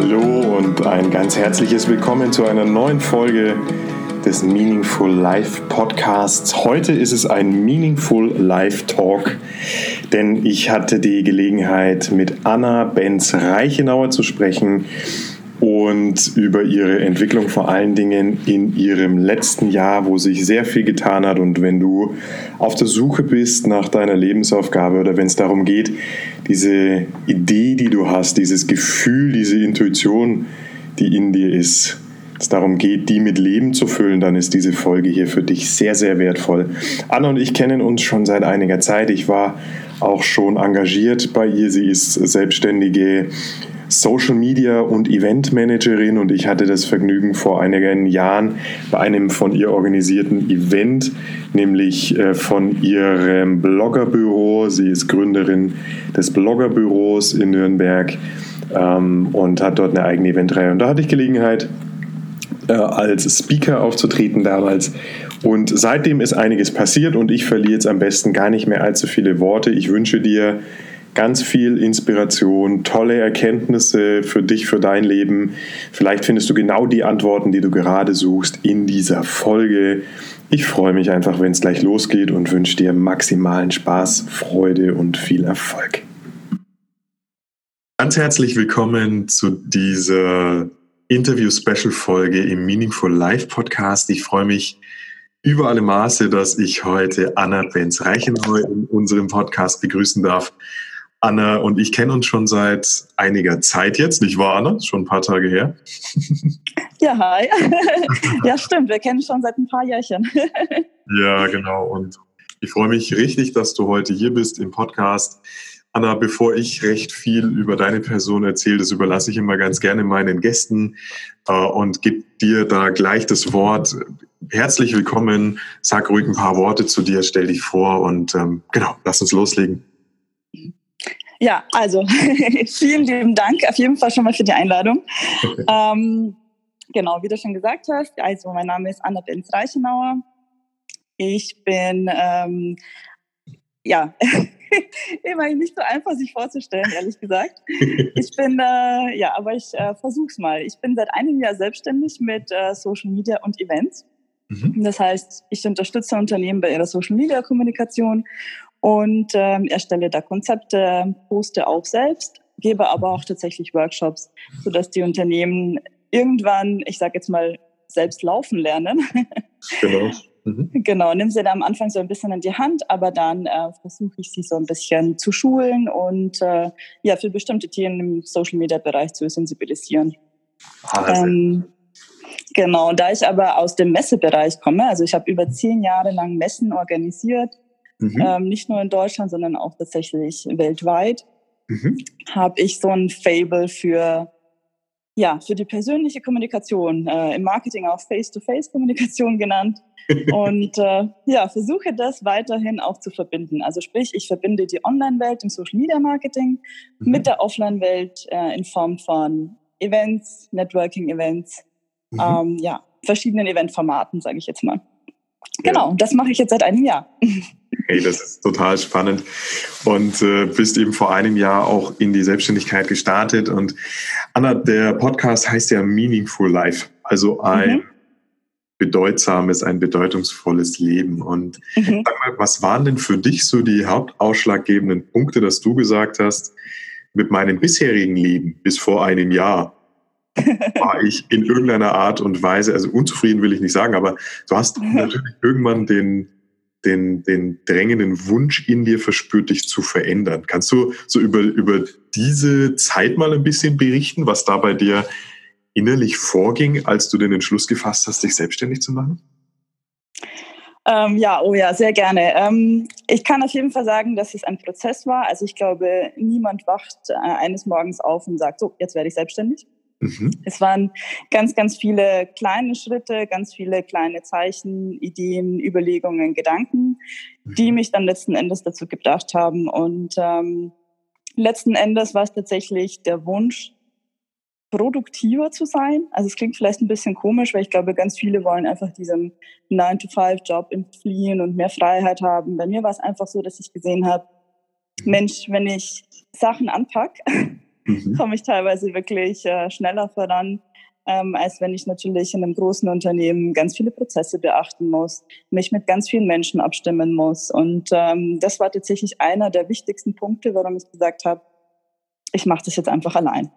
Hallo und ein ganz herzliches Willkommen zu einer neuen Folge des Meaningful Life Podcasts. Heute ist es ein Meaningful Life Talk, denn ich hatte die Gelegenheit, mit Anna Benz Reichenauer zu sprechen und über ihre Entwicklung vor allen Dingen in ihrem letzten Jahr, wo sich sehr viel getan hat. Und wenn du auf der Suche bist nach deiner Lebensaufgabe oder wenn es darum geht, diese Idee, die du hast, dieses Gefühl, diese Intuition, die in dir ist, es darum geht, die mit Leben zu füllen, dann ist diese Folge hier für dich sehr, sehr wertvoll. Anna und ich kennen uns schon seit einiger Zeit. Ich war auch schon engagiert bei ihr. Sie ist selbstständige Social Media und Event Managerin und ich hatte das Vergnügen vor einigen Jahren bei einem von ihr organisierten Event, nämlich äh, von ihrem Bloggerbüro. Sie ist Gründerin des Bloggerbüros in Nürnberg ähm, und hat dort eine eigene Eventreihe. Und da hatte ich Gelegenheit, äh, als Speaker aufzutreten damals. Und seitdem ist einiges passiert und ich verliere jetzt am besten gar nicht mehr allzu viele Worte. Ich wünsche dir ganz viel Inspiration, tolle Erkenntnisse für dich, für dein Leben. Vielleicht findest du genau die Antworten, die du gerade suchst in dieser Folge. Ich freue mich einfach, wenn es gleich losgeht und wünsche dir maximalen Spaß, Freude und viel Erfolg. Ganz herzlich willkommen zu dieser Interview-Special-Folge im Meaningful Life Podcast. Ich freue mich über alle Maße, dass ich heute Anna Benz-Reichenau in unserem Podcast begrüßen darf. Anna und ich kennen uns schon seit einiger Zeit jetzt, nicht wahr, Anna? Schon ein paar Tage her. Ja, hi. Ja, stimmt. Wir kennen schon seit ein paar Jährchen. Ja, genau. Und ich freue mich richtig, dass du heute hier bist im Podcast. Anna, bevor ich recht viel über deine Person erzähle, das überlasse ich immer ganz gerne meinen Gästen äh, und gebe dir da gleich das Wort. Herzlich willkommen. Sag ruhig ein paar Worte zu dir, stell dich vor und ähm, genau, lass uns loslegen. Ja, also vielen lieben Dank auf jeden Fall schon mal für die Einladung. ähm, genau, wie du schon gesagt hast, also mein Name ist Anna Benz Reichenauer. Ich bin, ähm, ja, immerhin nicht so einfach sich vorzustellen, ehrlich gesagt. Ich bin, äh, ja, aber ich äh, versuch's mal. Ich bin seit einem Jahr selbstständig mit äh, Social Media und Events. Mhm. Das heißt, ich unterstütze Unternehmen bei ihrer Social Media Kommunikation und ähm, erstelle da Konzepte, poste auch selbst, gebe aber auch tatsächlich Workshops, sodass die Unternehmen irgendwann, ich sage jetzt mal, selbst laufen lernen. Genau. Mhm. Genau, nimm sie da am Anfang so ein bisschen in die Hand, aber dann äh, versuche ich sie so ein bisschen zu schulen und äh, ja, für bestimmte Themen im Social Media Bereich zu sensibilisieren. Ähm, genau, da ich aber aus dem Messebereich komme, also ich habe über zehn Jahre lang Messen organisiert, mhm. ähm, nicht nur in Deutschland, sondern auch tatsächlich weltweit, mhm. habe ich so ein Fable für ja, für die persönliche Kommunikation, äh, im Marketing auch Face-to-Face-Kommunikation genannt. Und äh, ja, versuche das weiterhin auch zu verbinden. Also sprich, ich verbinde die Online-Welt im Social-Media-Marketing mhm. mit der Offline-Welt äh, in Form von Events, Networking-Events, mhm. ähm, ja, verschiedenen Eventformaten, sage ich jetzt mal. Genau, das mache ich jetzt seit einem Jahr. Hey, das ist total spannend. Und äh, bist eben vor einem Jahr auch in die Selbstständigkeit gestartet. Und Anna, der Podcast heißt ja Meaningful Life, also ein mhm. bedeutsames, ein bedeutungsvolles Leben. Und mhm. sag mal, was waren denn für dich so die hauptausschlaggebenden Punkte, dass du gesagt hast, mit meinem bisherigen Leben bis vor einem Jahr war ich in irgendeiner Art und Weise, also unzufrieden will ich nicht sagen, aber du hast natürlich irgendwann den, den, den drängenden Wunsch in dir verspürt, dich zu verändern. Kannst du so über, über diese Zeit mal ein bisschen berichten, was da bei dir innerlich vorging, als du den Entschluss gefasst hast, dich selbstständig zu machen? Ähm, ja, oh ja, sehr gerne. Ähm, ich kann auf jeden Fall sagen, dass es ein Prozess war. Also ich glaube, niemand wacht äh, eines Morgens auf und sagt, so, jetzt werde ich selbstständig. Mhm. Es waren ganz, ganz viele kleine Schritte, ganz viele kleine Zeichen, Ideen, Überlegungen, Gedanken, mhm. die mich dann letzten Endes dazu gebracht haben. Und ähm, letzten Endes war es tatsächlich der Wunsch, produktiver zu sein. Also es klingt vielleicht ein bisschen komisch, weil ich glaube, ganz viele wollen einfach diesem 9-to-5-Job entfliehen und mehr Freiheit haben. Bei mir war es einfach so, dass ich gesehen habe, mhm. Mensch, wenn ich Sachen anpacke, mhm. komme ich teilweise wirklich äh, schneller voran, ähm, als wenn ich natürlich in einem großen Unternehmen ganz viele Prozesse beachten muss, mich mit ganz vielen Menschen abstimmen muss. Und ähm, das war tatsächlich einer der wichtigsten Punkte, warum ich gesagt habe, ich mache das jetzt einfach allein.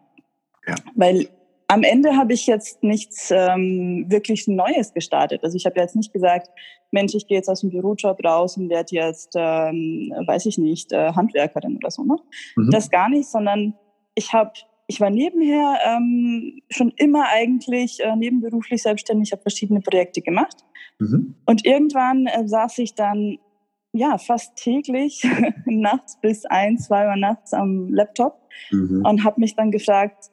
Ja. Weil am Ende habe ich jetzt nichts ähm, wirklich Neues gestartet. Also ich habe jetzt nicht gesagt, Mensch, ich gehe jetzt aus dem Bürojob raus und werde jetzt, ähm, weiß ich nicht, äh, Handwerkerin oder so. Ne? Mhm. Das gar nicht, sondern ich habe, ich war nebenher ähm, schon immer eigentlich äh, nebenberuflich selbstständig, habe verschiedene Projekte gemacht. Mhm. Und irgendwann äh, saß ich dann ja fast täglich nachts bis ein, zwei Uhr nachts am Laptop mhm. und habe mich dann gefragt,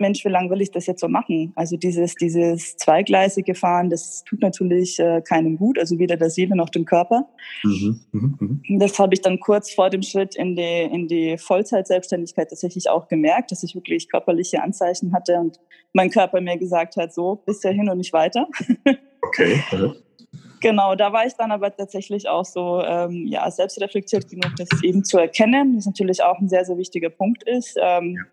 Mensch, wie lange will ich das jetzt so machen? Also dieses, dieses zweigleisige Fahren, das tut natürlich äh, keinem gut, also weder der Seele noch dem Körper. Mhm, mh, mh. Das habe ich dann kurz vor dem Schritt in die, in die Vollzeitselbstständigkeit tatsächlich auch gemerkt, dass ich wirklich körperliche Anzeichen hatte und mein Körper mir gesagt hat, so, bis hin und nicht weiter. Okay. Genau, da war ich dann aber tatsächlich auch so ja, ja, selbstreflektiert genug, das eben zu erkennen, was natürlich auch ein sehr, sehr wichtiger Punkt ist. Ähm, ja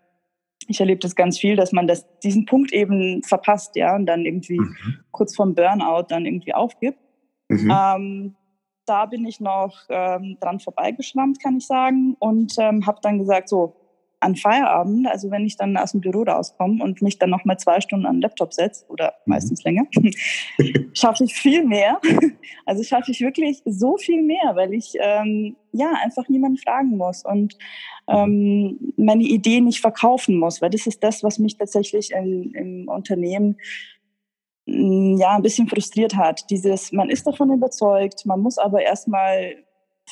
ich erlebe das ganz viel, dass man das, diesen Punkt eben verpasst, ja, und dann irgendwie mhm. kurz vorm Burnout dann irgendwie aufgibt. Mhm. Ähm, da bin ich noch ähm, dran vorbeigeschrammt, kann ich sagen, und ähm, habe dann gesagt, so, an Feierabend, also wenn ich dann aus dem Büro rauskomme und mich dann noch mal zwei Stunden an den Laptop setze oder mhm. meistens länger, schaffe ich viel mehr. Also schaffe ich wirklich so viel mehr, weil ich ähm, ja einfach niemanden fragen muss und ähm, meine Idee nicht verkaufen muss, weil das ist das, was mich tatsächlich in, im Unternehmen mm, ja ein bisschen frustriert hat. Dieses, man ist davon überzeugt, man muss aber erstmal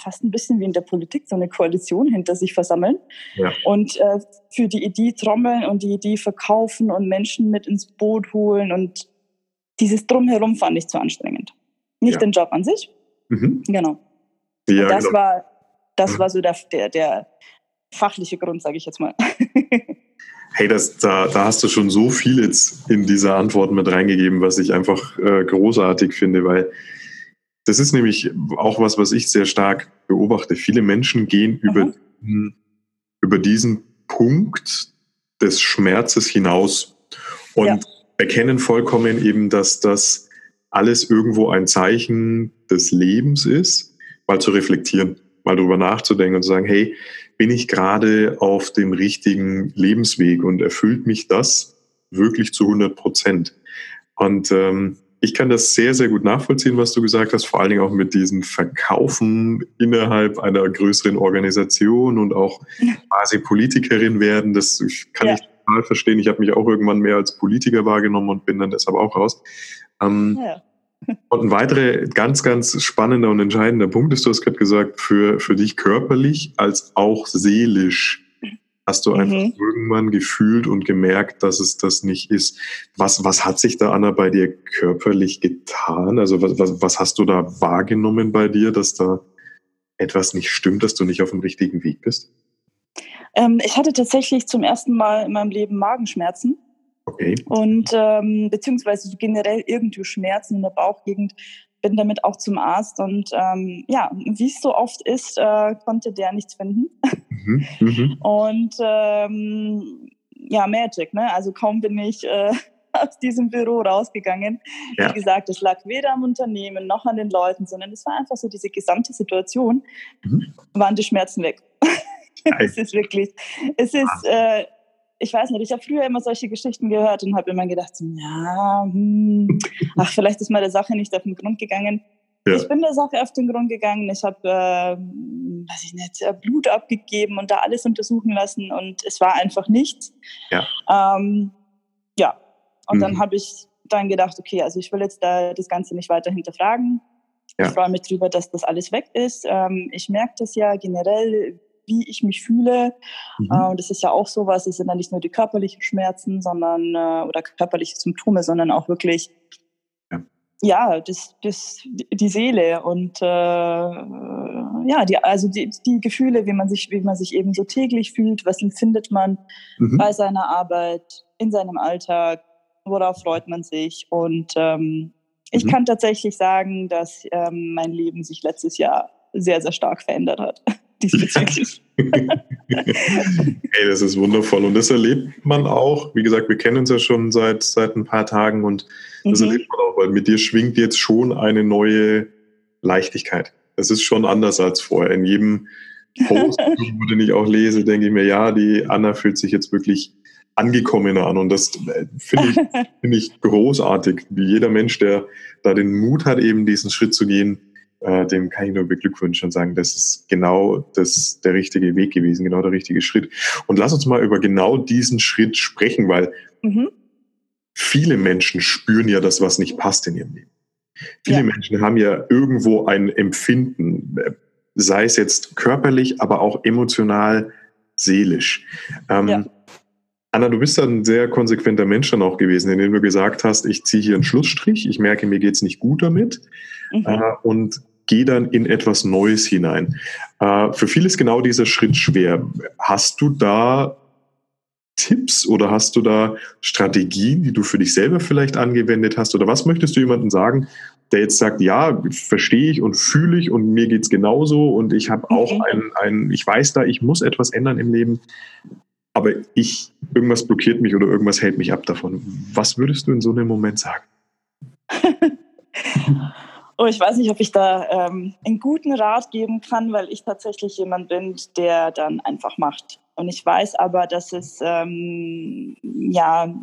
fast ein bisschen wie in der Politik so eine Koalition hinter sich versammeln ja. und äh, für die Idee trommeln und die Idee verkaufen und Menschen mit ins Boot holen und dieses Drumherum fand ich zu anstrengend. Nicht ja. den Job an sich. Mhm. Genau. Ja, das genau. war das mhm. war so der, der, der fachliche Grund, sage ich jetzt mal. hey, das, da, da hast du schon so viel jetzt in dieser Antwort mit reingegeben, was ich einfach äh, großartig finde, weil das ist nämlich auch was, was ich sehr stark beobachte. Viele Menschen gehen über, über diesen Punkt des Schmerzes hinaus und ja. erkennen vollkommen eben, dass das alles irgendwo ein Zeichen des Lebens ist, mal zu reflektieren, mal darüber nachzudenken und zu sagen, hey, bin ich gerade auf dem richtigen Lebensweg und erfüllt mich das wirklich zu 100 Prozent? Und ähm, ich kann das sehr, sehr gut nachvollziehen, was du gesagt hast, vor allen Dingen auch mit diesem Verkaufen innerhalb einer größeren Organisation und auch quasi Politikerin werden. Das kann ja. ich total verstehen. Ich habe mich auch irgendwann mehr als Politiker wahrgenommen und bin dann deshalb auch raus. Ähm, ja. Und ein weiterer ganz, ganz spannender und entscheidender Punkt ist, du hast gerade gesagt, für, für dich körperlich als auch seelisch hast du einfach mhm. irgendwann gefühlt und gemerkt, dass es das nicht ist. Was, was hat sich da, Anna, bei dir körperlich getan? Also was, was, was hast du da wahrgenommen bei dir, dass da etwas nicht stimmt, dass du nicht auf dem richtigen Weg bist? Ähm, ich hatte tatsächlich zum ersten Mal in meinem Leben Magenschmerzen. Okay. Und ähm, beziehungsweise generell irgendwie Schmerzen in der Bauchgegend, bin damit auch zum Arzt und ähm, ja, wie es so oft ist, äh, konnte der nichts finden. Mhm, mhm. und ähm, ja, Magic, ne? Also kaum bin ich äh, aus diesem Büro rausgegangen. Ja. Wie gesagt, es lag weder am Unternehmen noch an den Leuten, sondern es war einfach so diese gesamte Situation, mhm. waren die Schmerzen weg. es ist wirklich, es ist, äh, ich weiß nicht, ich habe früher immer solche Geschichten gehört und habe immer gedacht, ja, hm, ach, vielleicht ist mal der Sache nicht auf den Grund gegangen. Ja. Ich bin der Sache auf den Grund gegangen. Ich habe, äh, weiß ich nicht, äh, Blut abgegeben und da alles untersuchen lassen und es war einfach nichts. Ja. Ähm, ja. Und mhm. dann habe ich dann gedacht, okay, also ich will jetzt da das Ganze nicht weiter hinterfragen. Ja. Ich freue mich darüber, dass das alles weg ist. Ähm, ich merke das ja generell, wie ich mich fühle. Mhm. Äh, das ist ja auch sowas, es sind dann nicht nur die körperlichen Schmerzen, sondern äh, oder körperliche Symptome, sondern auch wirklich ja, ja das, das, die Seele und äh, ja, die, also die, die Gefühle, wie man sich, wie man sich eben so täglich fühlt, was empfindet man mhm. bei seiner Arbeit, in seinem Alltag, worauf freut man sich und ähm, ich mhm. kann tatsächlich sagen, dass ähm, mein Leben sich letztes Jahr sehr, sehr stark verändert hat. Diesbezüglich. hey, das ist wundervoll. Und das erlebt man auch. Wie gesagt, wir kennen uns ja schon seit, seit ein paar Tagen und das mhm. erlebt man auch, weil mit dir schwingt jetzt schon eine neue Leichtigkeit. Das ist schon anders als vorher. In jedem Post, den ich auch lese, denke ich mir, ja, die Anna fühlt sich jetzt wirklich angekommener an. Und das äh, finde ich, find ich großartig. Wie jeder Mensch, der da den Mut hat, eben diesen Schritt zu gehen, äh, dem kann ich nur beglückwünschen und sagen, das ist genau das, der richtige Weg gewesen, genau der richtige Schritt. Und lass uns mal über genau diesen Schritt sprechen, weil mhm. viele Menschen spüren ja das, was nicht passt in ihrem Leben. Viele ja. Menschen haben ja irgendwo ein Empfinden, sei es jetzt körperlich, aber auch emotional, seelisch. Ähm, ja. Anna, du bist ein sehr konsequenter Mensch dann auch gewesen, indem du gesagt hast, ich ziehe hier einen Schlussstrich, ich merke, mir geht's nicht gut damit mhm. äh, und gehe dann in etwas Neues hinein. Äh, für viele ist genau dieser Schritt schwer. Hast du da Tipps oder hast du da Strategien, die du für dich selber vielleicht angewendet hast? Oder was möchtest du jemandem sagen, der jetzt sagt, ja, verstehe ich und fühle ich und mir geht's genauso und ich habe auch mhm. ein, ein, ich weiß da, ich muss etwas ändern im Leben, aber ich, irgendwas blockiert mich oder irgendwas hält mich ab davon. Was würdest du in so einem Moment sagen? oh, ich weiß nicht, ob ich da ähm, einen guten Rat geben kann, weil ich tatsächlich jemand bin, der dann einfach macht. Und ich weiß aber, dass es ähm, ja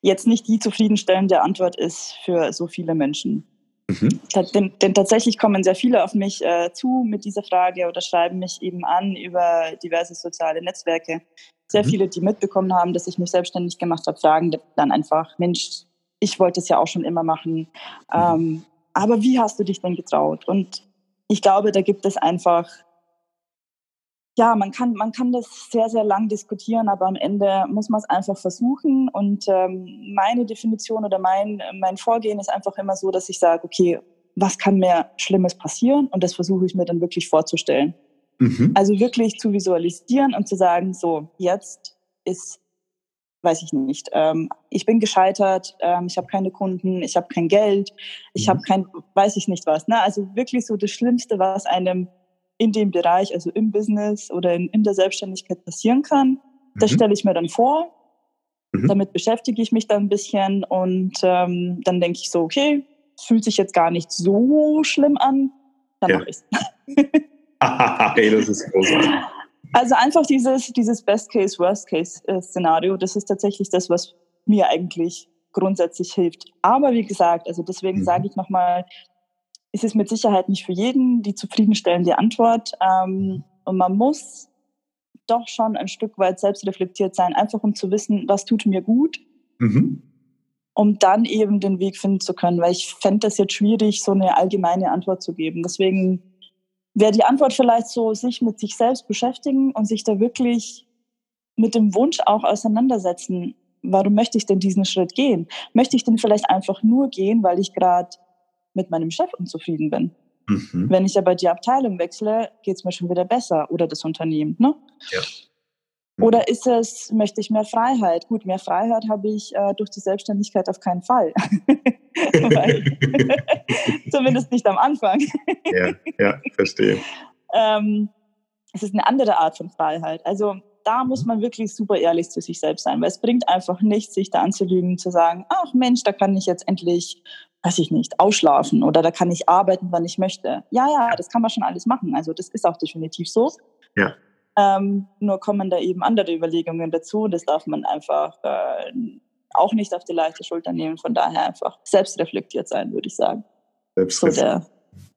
jetzt nicht die zufriedenstellende Antwort ist für so viele Menschen. Mhm. Denn, denn, tatsächlich kommen sehr viele auf mich äh, zu mit dieser Frage oder schreiben mich eben an über diverse soziale Netzwerke. Sehr mhm. viele, die mitbekommen haben, dass ich mich selbstständig gemacht habe, fragen dann einfach, Mensch, ich wollte es ja auch schon immer machen. Mhm. Ähm, aber wie hast du dich denn getraut? Und ich glaube, da gibt es einfach ja, man kann, man kann das sehr, sehr lang diskutieren, aber am Ende muss man es einfach versuchen. Und ähm, meine Definition oder mein, mein Vorgehen ist einfach immer so, dass ich sage, okay, was kann mir Schlimmes passieren? Und das versuche ich mir dann wirklich vorzustellen. Mhm. Also wirklich zu visualisieren und zu sagen, so, jetzt ist, weiß ich nicht, ähm, ich bin gescheitert, ähm, ich habe keine Kunden, ich habe kein Geld, ich mhm. habe kein, weiß ich nicht was. Ne? Also wirklich so das Schlimmste, was einem in dem Bereich, also im Business oder in, in der Selbstständigkeit passieren kann. Das mhm. stelle ich mir dann vor. Mhm. Damit beschäftige ich mich dann ein bisschen und ähm, dann denke ich so, okay, fühlt sich jetzt gar nicht so schlimm an, dann ja. mache ich es. hey, das ist großartig. Also einfach dieses, dieses Best-Case, Worst-Case-Szenario, das ist tatsächlich das, was mir eigentlich grundsätzlich hilft. Aber wie gesagt, also deswegen mhm. sage ich nochmal, ist es mit Sicherheit nicht für jeden die zufriedenstellende Antwort. Ähm, und man muss doch schon ein Stück weit selbstreflektiert sein, einfach um zu wissen, was tut mir gut, mhm. um dann eben den Weg finden zu können. Weil ich fände das jetzt schwierig, so eine allgemeine Antwort zu geben. Deswegen wäre die Antwort vielleicht so, sich mit sich selbst beschäftigen und sich da wirklich mit dem Wunsch auch auseinandersetzen. Warum möchte ich denn diesen Schritt gehen? Möchte ich denn vielleicht einfach nur gehen, weil ich gerade mit meinem Chef unzufrieden bin. Mhm. Wenn ich aber die Abteilung wechsle, geht es mir schon wieder besser oder das Unternehmen. Ne? Ja. Mhm. Oder ist es, möchte ich mehr Freiheit? Gut, mehr Freiheit habe ich äh, durch die Selbstständigkeit auf keinen Fall. zumindest nicht am Anfang. ja, ja, verstehe. Ähm, es ist eine andere Art von Freiheit. Also da muss man wirklich super ehrlich zu sich selbst sein, weil es bringt einfach nichts, sich da anzulügen, zu sagen, ach Mensch, da kann ich jetzt endlich weiß ich nicht, ausschlafen oder da kann ich arbeiten, wann ich möchte. Ja, ja, das kann man schon alles machen. Also das ist auch definitiv so. Ja. Ähm, nur kommen da eben andere Überlegungen dazu und das darf man einfach äh, auch nicht auf die leichte Schulter nehmen. Von daher einfach selbstreflektiert sein, würde ich sagen. So der,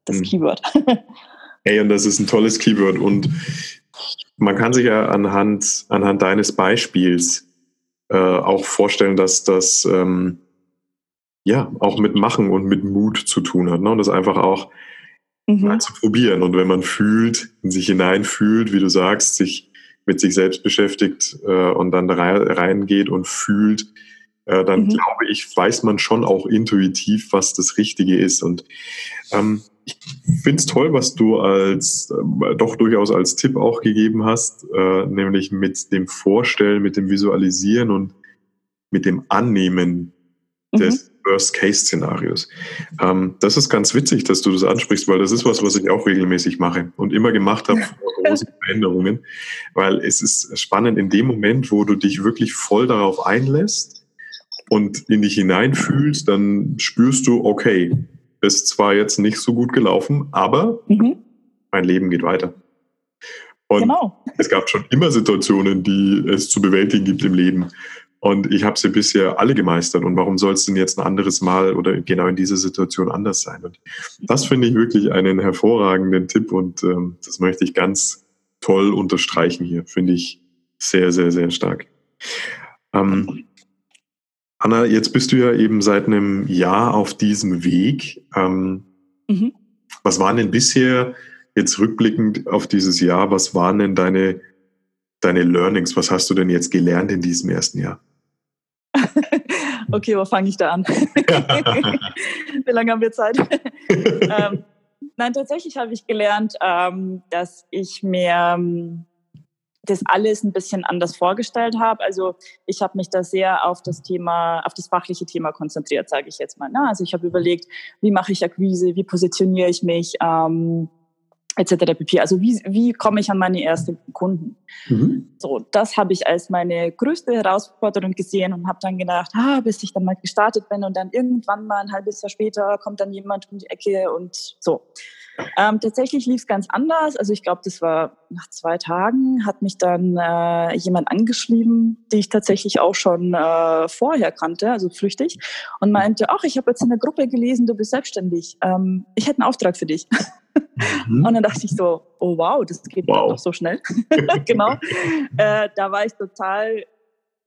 das hm. Keyword. Hey, und das ist ein tolles Keyword und man kann sich ja anhand, anhand deines Beispiels äh, auch vorstellen, dass das ähm, ja, auch mit Machen und mit Mut zu tun hat. Ne? Und das einfach auch mhm. mal zu probieren. Und wenn man fühlt, in sich hineinfühlt, wie du sagst, sich mit sich selbst beschäftigt äh, und dann reingeht und fühlt, äh, dann mhm. glaube ich, weiß man schon auch intuitiv, was das Richtige ist. Und ähm, ich finde es toll, was du als äh, doch durchaus als Tipp auch gegeben hast, äh, nämlich mit dem Vorstellen, mit dem Visualisieren und mit dem Annehmen des, mhm Worst-Case-Szenarios. Ähm, das ist ganz witzig, dass du das ansprichst, weil das ist was, was ich auch regelmäßig mache und immer gemacht habe vor großen Veränderungen, weil es ist spannend in dem Moment, wo du dich wirklich voll darauf einlässt und in dich hineinfühlst, dann spürst du, okay, ist zwar jetzt nicht so gut gelaufen, aber mhm. mein Leben geht weiter. Und genau. es gab schon immer Situationen, die es zu bewältigen gibt im Leben. Und ich habe sie bisher alle gemeistert. Und warum soll es denn jetzt ein anderes Mal oder genau in dieser Situation anders sein? Und das finde ich wirklich einen hervorragenden Tipp und ähm, das möchte ich ganz toll unterstreichen hier. Finde ich sehr, sehr, sehr stark. Ähm, Anna, jetzt bist du ja eben seit einem Jahr auf diesem Weg. Ähm, mhm. Was waren denn bisher, jetzt rückblickend auf dieses Jahr, was waren denn deine, deine Learnings? Was hast du denn jetzt gelernt in diesem ersten Jahr? okay, wo fange ich da an? Wie lange haben wir Zeit? ähm, nein, tatsächlich habe ich gelernt, ähm, dass ich mir das alles ein bisschen anders vorgestellt habe. Also ich habe mich da sehr auf das Thema, auf das fachliche Thema konzentriert, sage ich jetzt mal. Ne? Also ich habe überlegt, wie mache ich Akquise, wie positioniere ich mich, ähm, etc. pp. Also wie, wie komme ich an meine ersten Kunden? Mhm. So, das habe ich als meine größte Herausforderung gesehen und habe dann gedacht, ah, bis ich dann mal gestartet bin und dann irgendwann mal ein halbes Jahr später kommt dann jemand um die Ecke und so. Ähm, tatsächlich lief es ganz anders. Also ich glaube, das war nach zwei Tagen, hat mich dann äh, jemand angeschrieben, die ich tatsächlich auch schon äh, vorher kannte, also flüchtig, und meinte, ach, ich habe jetzt in der Gruppe gelesen, du bist selbstständig. Ähm, ich hätte einen Auftrag für dich. Mhm. Und dann dachte ich so, oh wow, das geht wow. doch so schnell. genau. Äh, da war ich total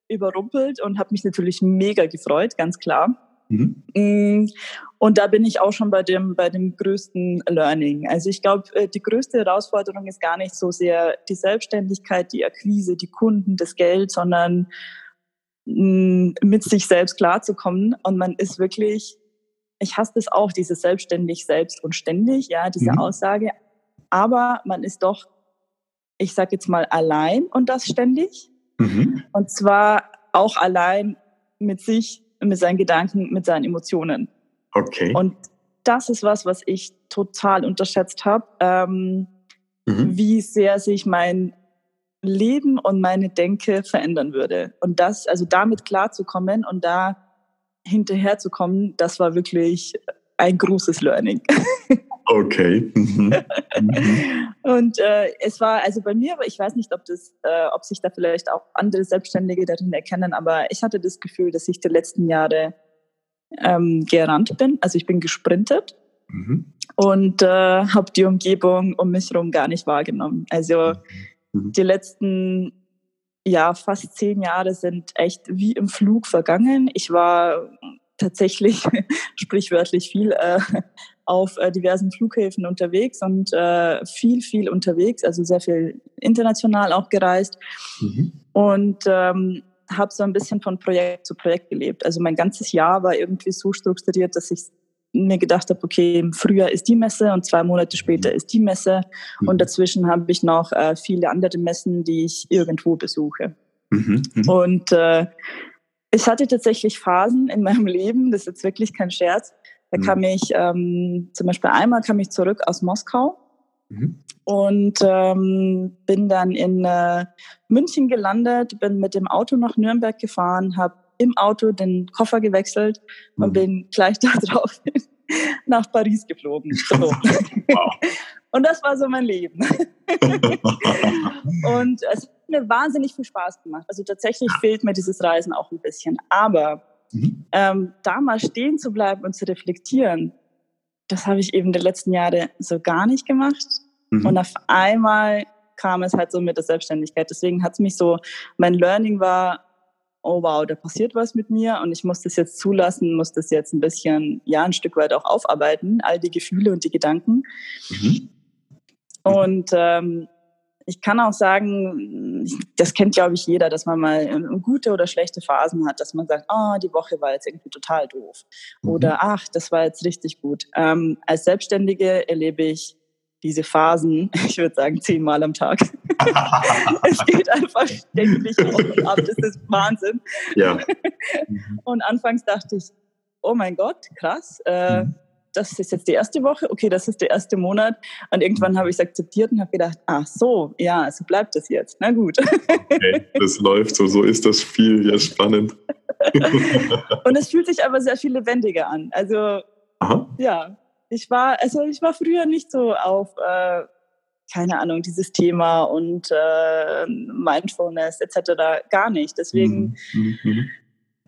überrumpelt und habe mich natürlich mega gefreut, ganz klar. Mhm. Mm, und da bin ich auch schon bei dem, bei dem größten Learning. Also ich glaube, äh, die größte Herausforderung ist gar nicht so sehr die Selbstständigkeit, die Akquise, die Kunden, das Geld, sondern mm, mit sich selbst klarzukommen. Und man ist wirklich, ich hasse das auch, diese selbstständig, selbst und ständig, ja, diese mhm. Aussage. Aber man ist doch, ich sage jetzt mal, allein und das ständig. Mhm. Und zwar auch allein mit sich mit seinen Gedanken, mit seinen Emotionen. Okay. Und das ist was, was ich total unterschätzt habe, ähm, mhm. wie sehr sich mein Leben und meine Denke verändern würde. Und das, also damit klarzukommen und da hinterherzukommen, das war wirklich ein großes Learning. Okay. Mhm. und äh, es war also bei mir, ich weiß nicht, ob das, äh, ob sich da vielleicht auch andere Selbstständige darin erkennen, aber ich hatte das Gefühl, dass ich die letzten Jahre ähm, gerannt bin. Also ich bin gesprintet mhm. und äh, habe die Umgebung um mich herum gar nicht wahrgenommen. Also mhm. die letzten ja fast zehn Jahre sind echt wie im Flug vergangen. Ich war tatsächlich sprichwörtlich viel äh, auf äh, diversen Flughäfen unterwegs und äh, viel, viel unterwegs, also sehr viel international auch gereist mhm. und ähm, habe so ein bisschen von Projekt zu Projekt gelebt. Also mein ganzes Jahr war irgendwie so strukturiert, dass ich mir gedacht habe, okay, im Frühjahr ist die Messe und zwei Monate später mhm. ist die Messe mhm. und dazwischen habe ich noch äh, viele andere Messen, die ich irgendwo besuche. Mhm. mhm. Und äh, ich hatte tatsächlich Phasen in meinem Leben, das ist jetzt wirklich kein Scherz. Da mhm. kam ich, ähm, zum Beispiel einmal kam ich zurück aus Moskau mhm. und ähm, bin dann in äh, München gelandet, bin mit dem Auto nach Nürnberg gefahren, habe im Auto den Koffer gewechselt mhm. und bin gleich darauf nach Paris geflogen. So. Wow. und das war so mein Leben. und es mir wahnsinnig viel Spaß gemacht. Also tatsächlich fehlt mir dieses Reisen auch ein bisschen. Aber mhm. ähm, da mal stehen zu bleiben und zu reflektieren, das habe ich eben die letzten Jahre so gar nicht gemacht. Mhm. Und auf einmal kam es halt so mit der Selbstständigkeit. Deswegen hat es mich so, mein Learning war, oh wow, da passiert was mit mir und ich muss das jetzt zulassen, muss das jetzt ein bisschen, ja, ein Stück weit auch aufarbeiten, all die Gefühle und die Gedanken. Mhm. Und ähm, ich kann auch sagen, das kennt, glaube ich, jeder, dass man mal gute oder schlechte Phasen hat, dass man sagt, oh, die Woche war jetzt irgendwie total doof. Mhm. Oder ach, das war jetzt richtig gut. Ähm, als Selbstständige erlebe ich diese Phasen, ich würde sagen, zehnmal am Tag. es geht einfach ständig auf und ab. Das ist Wahnsinn. Ja. und anfangs dachte ich, oh mein Gott, krass. Äh, mhm. Das ist jetzt die erste Woche, okay, das ist der erste Monat. Und irgendwann habe ich es akzeptiert und habe gedacht, ach so, ja, so bleibt das jetzt. Na gut. Okay, das läuft so, so ist das viel, ja spannend. und es fühlt sich aber sehr viel lebendiger an. Also, Aha. ja, ich war, also ich war früher nicht so auf, äh, keine Ahnung, dieses Thema und äh, Mindfulness etc. gar nicht. Deswegen, mhm. Mhm.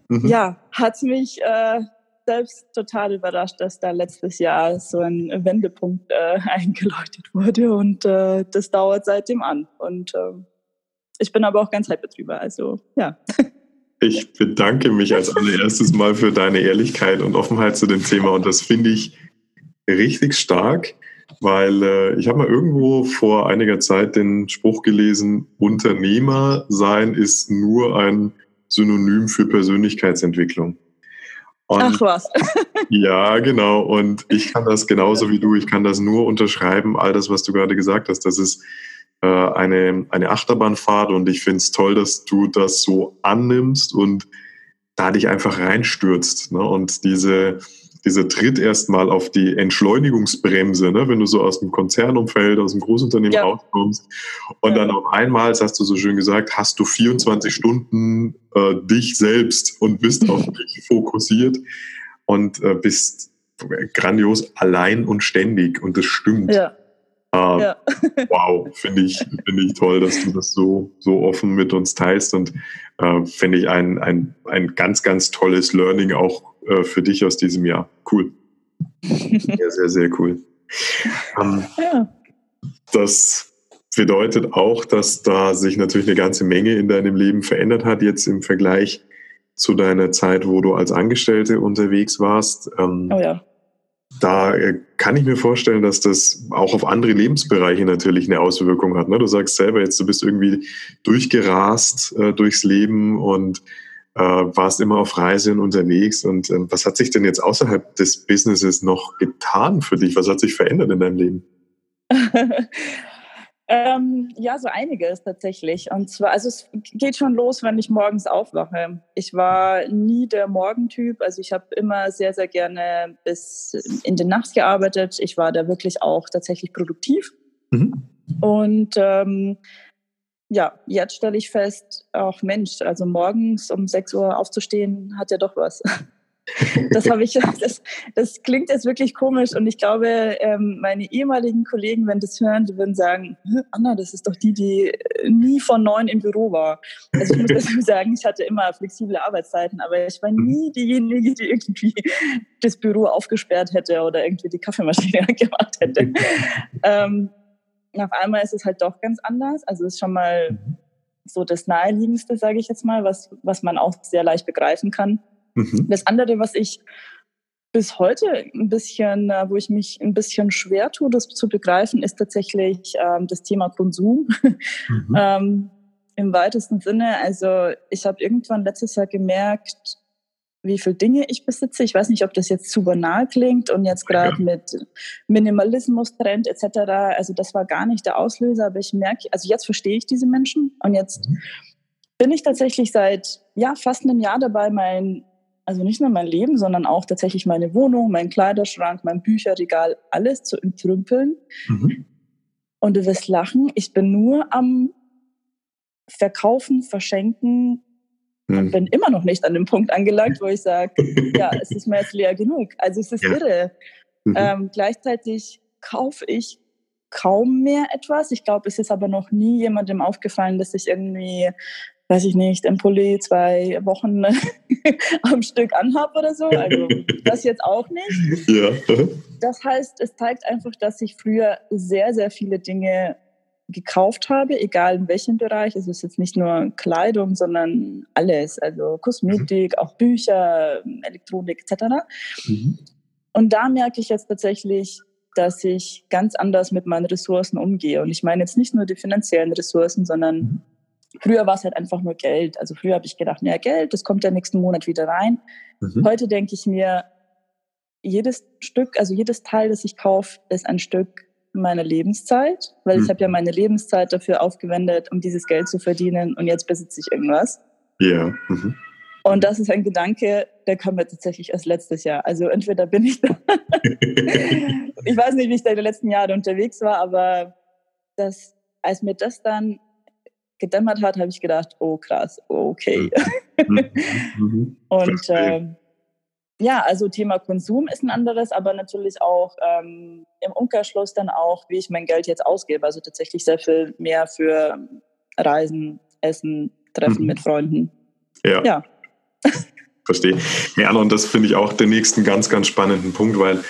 Mhm. ja, hat es mich äh, selbst total überrascht, dass da letztes Jahr so ein Wendepunkt äh, eingeläutet wurde und äh, das dauert seitdem an. Und äh, ich bin aber auch ganz happy drüber. Also ja. Ich bedanke mich als allererstes mal für deine Ehrlichkeit und Offenheit zu dem Thema und das finde ich richtig stark, weil äh, ich habe mal irgendwo vor einiger Zeit den Spruch gelesen, Unternehmer sein ist nur ein Synonym für Persönlichkeitsentwicklung. Und, Ach was. ja, genau. Und ich kann das genauso wie du. Ich kann das nur unterschreiben, all das, was du gerade gesagt hast. Das ist äh, eine, eine Achterbahnfahrt und ich finde es toll, dass du das so annimmst und da dich einfach reinstürzt. Ne? Und diese, dieser Tritt erstmal auf die Entschleunigungsbremse, ne? wenn du so aus dem Konzernumfeld, aus dem Großunternehmen ja. rauskommst und ja. dann auf einmal, das hast du so schön gesagt, hast du 24 Stunden äh, dich selbst und bist auf dich fokussiert und äh, bist grandios allein und ständig und das stimmt. Ja. Uh, ja. wow, finde ich, finde ich toll, dass du das so, so offen mit uns teilst und äh, finde ich ein, ein, ein ganz, ganz tolles Learning auch äh, für dich aus diesem Jahr. Cool. Sehr, sehr, sehr cool. Ähm, ja. Das bedeutet auch, dass da sich natürlich eine ganze Menge in deinem Leben verändert hat, jetzt im Vergleich zu deiner Zeit, wo du als Angestellte unterwegs warst. Ähm, oh ja. Da äh, kann ich mir vorstellen, dass das auch auf andere Lebensbereiche natürlich eine Auswirkung hat. Ne? Du sagst selber jetzt, du bist irgendwie durchgerast äh, durchs Leben und äh, warst immer auf Reisen unterwegs. Und äh, was hat sich denn jetzt außerhalb des Businesses noch getan für dich? Was hat sich verändert in deinem Leben? ähm, ja, so einiges tatsächlich. Und zwar, also es geht schon los, wenn ich morgens aufwache. Ich war nie der Morgentyp. Also ich habe immer sehr, sehr gerne bis in die Nacht gearbeitet. Ich war da wirklich auch tatsächlich produktiv. Mhm. Und ähm, ja, jetzt stelle ich fest, auch Mensch, also morgens um 6 Uhr aufzustehen, hat ja doch was. Das habe ich, das, das klingt jetzt wirklich komisch und ich glaube, ähm, meine ehemaligen Kollegen, wenn das hören, die würden sagen, Anna, das ist doch die, die nie von neun im Büro war. Also ich muss dazu sagen, ich hatte immer flexible Arbeitszeiten, aber ich war nie diejenige, die irgendwie das Büro aufgesperrt hätte oder irgendwie die Kaffeemaschine gemacht hätte. ähm, auf einmal ist es halt doch ganz anders. Also es ist schon mal mhm. so das Naheliegendste, sage ich jetzt mal, was, was man auch sehr leicht begreifen kann. Mhm. Das andere, was ich bis heute ein bisschen, äh, wo ich mich ein bisschen schwer tue, das zu begreifen, ist tatsächlich ähm, das Thema Konsum. Mhm. ähm, Im weitesten Sinne. Also ich habe irgendwann letztes Jahr gemerkt, wie viele Dinge ich besitze. Ich weiß nicht, ob das jetzt zu banal klingt und jetzt gerade ja. mit Minimalismus-Trend etc. Also das war gar nicht der Auslöser, aber ich merke, also jetzt verstehe ich diese Menschen und jetzt mhm. bin ich tatsächlich seit ja fast einem Jahr dabei, mein also nicht nur mein Leben, sondern auch tatsächlich meine Wohnung, mein Kleiderschrank, mein Bücherregal, alles zu entrümpeln. Mhm. Und du wirst lachen, ich bin nur am Verkaufen, Verschenken, und hm. bin immer noch nicht an dem Punkt angelangt, wo ich sage, ja, es ist mir jetzt leer genug. Also es ist ja. irre. Mhm. Ähm, gleichzeitig kaufe ich kaum mehr etwas. Ich glaube, es ist aber noch nie jemandem aufgefallen, dass ich irgendwie, weiß ich nicht, im Pulli zwei Wochen am Stück anhab oder so. Also das jetzt auch nicht. Ja. Das heißt, es zeigt einfach, dass ich früher sehr, sehr viele Dinge gekauft habe, egal in welchem Bereich. Es ist jetzt nicht nur Kleidung, sondern alles. Also Kosmetik, mhm. auch Bücher, Elektronik etc. Mhm. Und da merke ich jetzt tatsächlich, dass ich ganz anders mit meinen Ressourcen umgehe. Und ich meine jetzt nicht nur die finanziellen Ressourcen, sondern mhm. früher war es halt einfach nur Geld. Also früher habe ich gedacht, mehr Geld, das kommt ja nächsten Monat wieder rein. Mhm. Heute denke ich mir, jedes Stück, also jedes Teil, das ich kaufe, ist ein Stück meine Lebenszeit, weil mhm. ich habe ja meine Lebenszeit dafür aufgewendet, um dieses Geld zu verdienen und jetzt besitze ich irgendwas. Ja. Mhm. Und das ist ein Gedanke, der kam mir tatsächlich erst letztes Jahr. Also entweder bin ich da. ich weiß nicht, wie ich da in den letzten Jahren unterwegs war, aber das, als mir das dann gedämmert hat, habe ich gedacht, oh krass, okay. Mhm. Mhm. Und ähm, ja, also Thema Konsum ist ein anderes, aber natürlich auch ähm, im Umkehrschluss dann auch, wie ich mein Geld jetzt ausgebe. Also tatsächlich sehr viel mehr für Reisen, Essen, Treffen mhm. mit Freunden. Ja. ja. Verstehe. Ja, und das finde ich auch den nächsten ganz, ganz spannenden Punkt, weil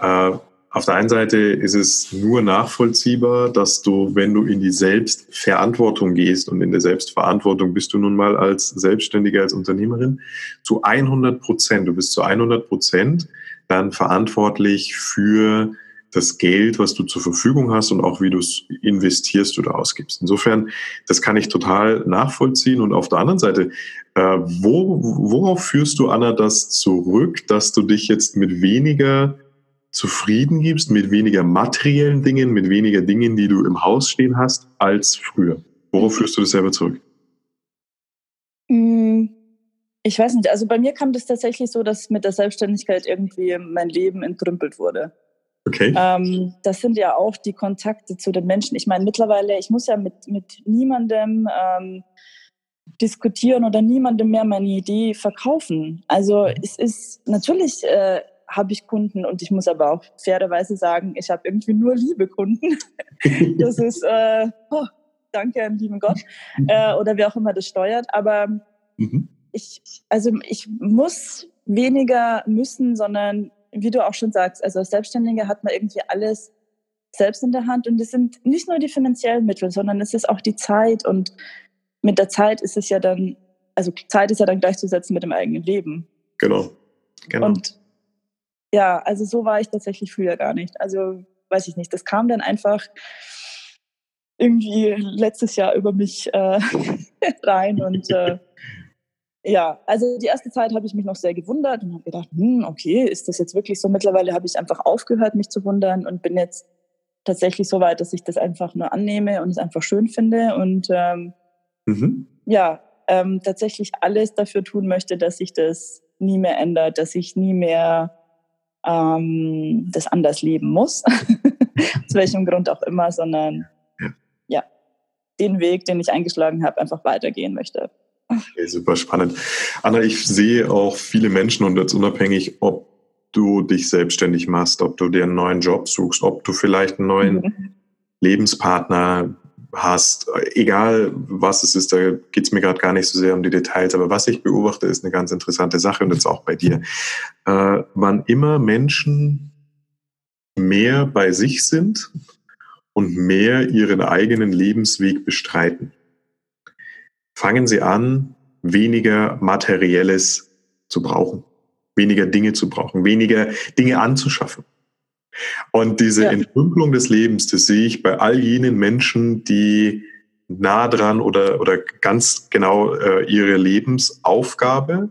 äh, auf der einen Seite ist es nur nachvollziehbar, dass du, wenn du in die Selbstverantwortung gehst und in der Selbstverantwortung bist du nun mal als Selbstständige, als Unternehmerin zu 100 Prozent, du bist zu 100 Prozent dann verantwortlich für das Geld, was du zur Verfügung hast und auch wie du es investierst oder ausgibst. Insofern, das kann ich total nachvollziehen. Und auf der anderen Seite, äh, wo, worauf führst du, Anna, das zurück, dass du dich jetzt mit weniger zufrieden gibst mit weniger materiellen Dingen, mit weniger Dingen, die du im Haus stehen hast, als früher? Worauf mhm. führst du das selber zurück? Mm, ich weiß nicht. Also bei mir kam das tatsächlich so, dass mit der Selbstständigkeit irgendwie mein Leben entrümpelt wurde. Okay. Ähm, das sind ja auch die Kontakte zu den Menschen. Ich meine, mittlerweile, ich muss ja mit, mit niemandem ähm, diskutieren oder niemandem mehr meine Idee verkaufen. Also mhm. es ist natürlich äh, habe ich Kunden und ich muss aber auch fairerweise sagen, ich habe irgendwie nur liebe Kunden. das ist, äh, oh, danke an lieben Gott mhm. äh, oder wer auch immer das steuert. Aber mhm. ich, also ich muss weniger müssen, sondern wie du auch schon sagst, also als Selbstständiger hat man irgendwie alles selbst in der Hand und es sind nicht nur die finanziellen Mittel, sondern es ist auch die Zeit und mit der Zeit ist es ja dann, also Zeit ist ja dann gleichzusetzen mit dem eigenen Leben. Genau. genau. Und ja, also so war ich tatsächlich früher gar nicht. Also weiß ich nicht, das kam dann einfach irgendwie letztes Jahr über mich äh, rein und äh, ja, also die erste Zeit habe ich mich noch sehr gewundert und habe gedacht, hm, okay, ist das jetzt wirklich so? Mittlerweile habe ich einfach aufgehört, mich zu wundern und bin jetzt tatsächlich so weit, dass ich das einfach nur annehme und es einfach schön finde und ähm, mhm. ja, ähm, tatsächlich alles dafür tun möchte, dass sich das nie mehr ändert, dass ich nie mehr ähm, das anders leben muss, aus welchem Grund auch immer, sondern ja. ja, den Weg, den ich eingeschlagen habe, einfach weitergehen möchte. Okay, super spannend. Anna, ich sehe auch viele Menschen und jetzt unabhängig, ob du dich selbstständig machst, ob du dir einen neuen Job suchst, ob du vielleicht einen neuen mhm. Lebenspartner hast, egal was es ist, da geht es mir gerade gar nicht so sehr um die Details, aber was ich beobachte, ist eine ganz interessante Sache und jetzt auch bei dir. Äh, wann immer Menschen mehr bei sich sind und mehr ihren eigenen Lebensweg bestreiten, fangen sie an, weniger Materielles zu brauchen, weniger Dinge zu brauchen, weniger Dinge anzuschaffen. Und diese ja. Entrümpelung des Lebens, das sehe ich bei all jenen Menschen, die nah dran oder, oder ganz genau äh, ihre Lebensaufgabe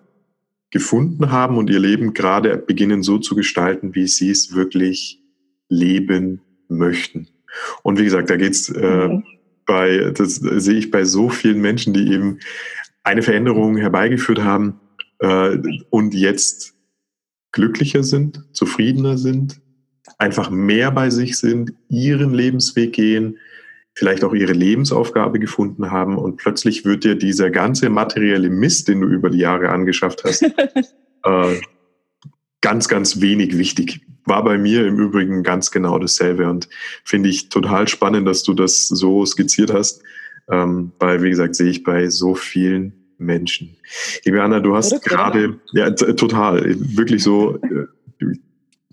gefunden haben und ihr Leben gerade beginnen so zu gestalten, wie sie es wirklich leben möchten. Und wie gesagt, da geht's äh, mhm. bei, das sehe ich bei so vielen Menschen, die eben eine Veränderung herbeigeführt haben äh, und jetzt glücklicher sind, zufriedener sind, einfach mehr bei sich sind, ihren Lebensweg gehen, vielleicht auch ihre Lebensaufgabe gefunden haben und plötzlich wird dir dieser ganze materielle Mist, den du über die Jahre angeschafft hast, äh, ganz, ganz wenig wichtig. War bei mir im Übrigen ganz genau dasselbe und finde ich total spannend, dass du das so skizziert hast, ähm, weil, wie gesagt, sehe ich bei so vielen Menschen. Liebe Anna, du hast gerade, ja, total, wirklich so, äh,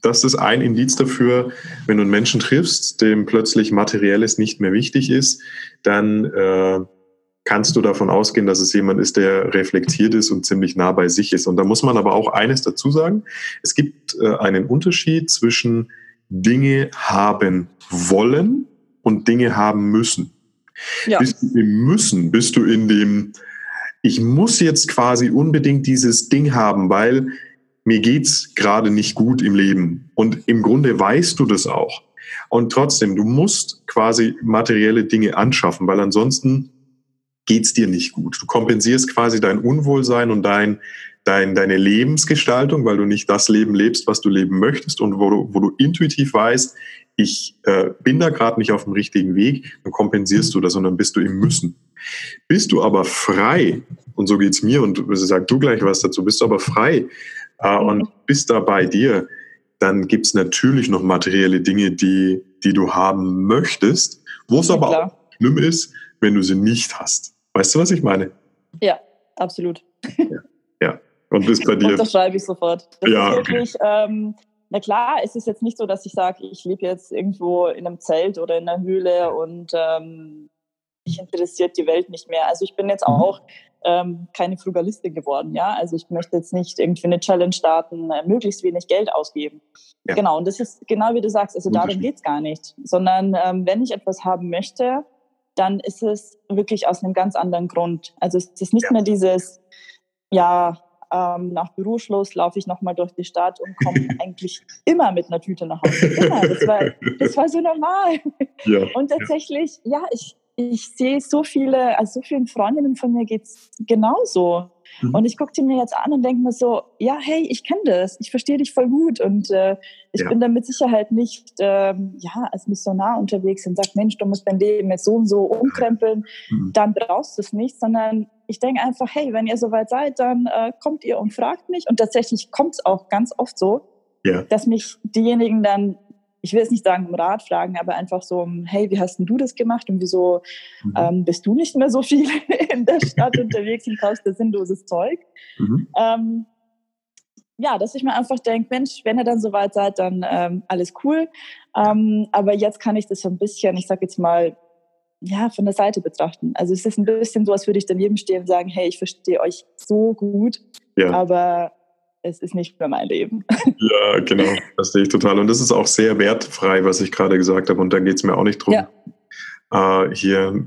das ist ein Indiz dafür, wenn du einen Menschen triffst, dem plötzlich Materielles nicht mehr wichtig ist, dann äh, kannst du davon ausgehen, dass es jemand ist, der reflektiert ist und ziemlich nah bei sich ist. Und da muss man aber auch eines dazu sagen. Es gibt äh, einen Unterschied zwischen Dinge haben wollen und Dinge haben müssen. Ja. Bist du im Müssen, bist du in dem, ich muss jetzt quasi unbedingt dieses Ding haben, weil mir geht's gerade nicht gut im Leben. Und im Grunde weißt du das auch. Und trotzdem, du musst quasi materielle Dinge anschaffen, weil ansonsten geht's dir nicht gut. Du kompensierst quasi dein Unwohlsein und dein dein, deine Lebensgestaltung, weil du nicht das Leben lebst, was du leben möchtest und wo du, wo du intuitiv weißt, ich äh, bin da gerade nicht auf dem richtigen Weg, dann kompensierst du das und dann bist du im Müssen. Bist du aber frei, und so geht's mir, und sag du gleich was dazu, bist du aber frei und bist da bei dir, dann gibt's natürlich noch materielle Dinge, die, die du haben möchtest, wo es ja, aber klar. auch schlimm ist, wenn du sie nicht hast. Weißt du, was ich meine? Ja, absolut. Ja. ja. Und bist bei dir. Das schreibe ich sofort. Das ja, ist wirklich, okay. ähm, na klar, es ist jetzt nicht so, dass ich sage, ich lebe jetzt irgendwo in einem Zelt oder in einer Höhle und ähm, mich interessiert die Welt nicht mehr. Also ich bin jetzt mhm. auch ähm, keine Frugalistin geworden, ja. Also ich möchte jetzt nicht irgendwie eine Challenge starten, äh, möglichst wenig Geld ausgeben. Ja. Genau, und das ist genau wie du sagst, also darum geht's gar nicht. Sondern ähm, wenn ich etwas haben möchte, dann ist es wirklich aus einem ganz anderen Grund. Also es ist nicht ja. mehr dieses, ja, ähm, nach Büroschluss laufe ich nochmal durch die Stadt und komme eigentlich immer mit einer Tüte nach Hause. Immer. Das war, das war so normal. Ja, und tatsächlich, ja, ja ich, ich sehe so viele, also so vielen Freundinnen von mir geht's genauso. Mhm. Und ich gucke die mir jetzt an und denke mir so, ja, hey, ich kenne das, ich verstehe dich voll gut und äh, ich ja. bin da mit Sicherheit nicht ähm, ja, als Missionar unterwegs und sage, Mensch, du musst dein Leben jetzt so und so umkrempeln, mhm. dann brauchst du es nicht, sondern ich denke einfach, hey, wenn ihr soweit seid, dann äh, kommt ihr und fragt mich. Und tatsächlich kommt es auch ganz oft so, ja. dass mich diejenigen dann ich will jetzt nicht sagen um Rat fragen, aber einfach so, hey, wie hast denn du das gemacht und wieso mhm. ähm, bist du nicht mehr so viel in der Stadt unterwegs und kaufst da sinnloses Zeug? Mhm. Ähm, ja, dass ich mir einfach denke, Mensch, wenn ihr dann soweit seid, dann ähm, alles cool. Ähm, aber jetzt kann ich das so ein bisschen, ich sag jetzt mal, ja, von der Seite betrachten. Also es ist ein bisschen so, als würde ich daneben stehen und sagen, hey, ich verstehe euch so gut, ja. aber es ist nicht mehr mein Leben. Ja, genau, das sehe ich total. Und das ist auch sehr wertfrei, was ich gerade gesagt habe. Und da geht es mir auch nicht drum, ja. äh, hier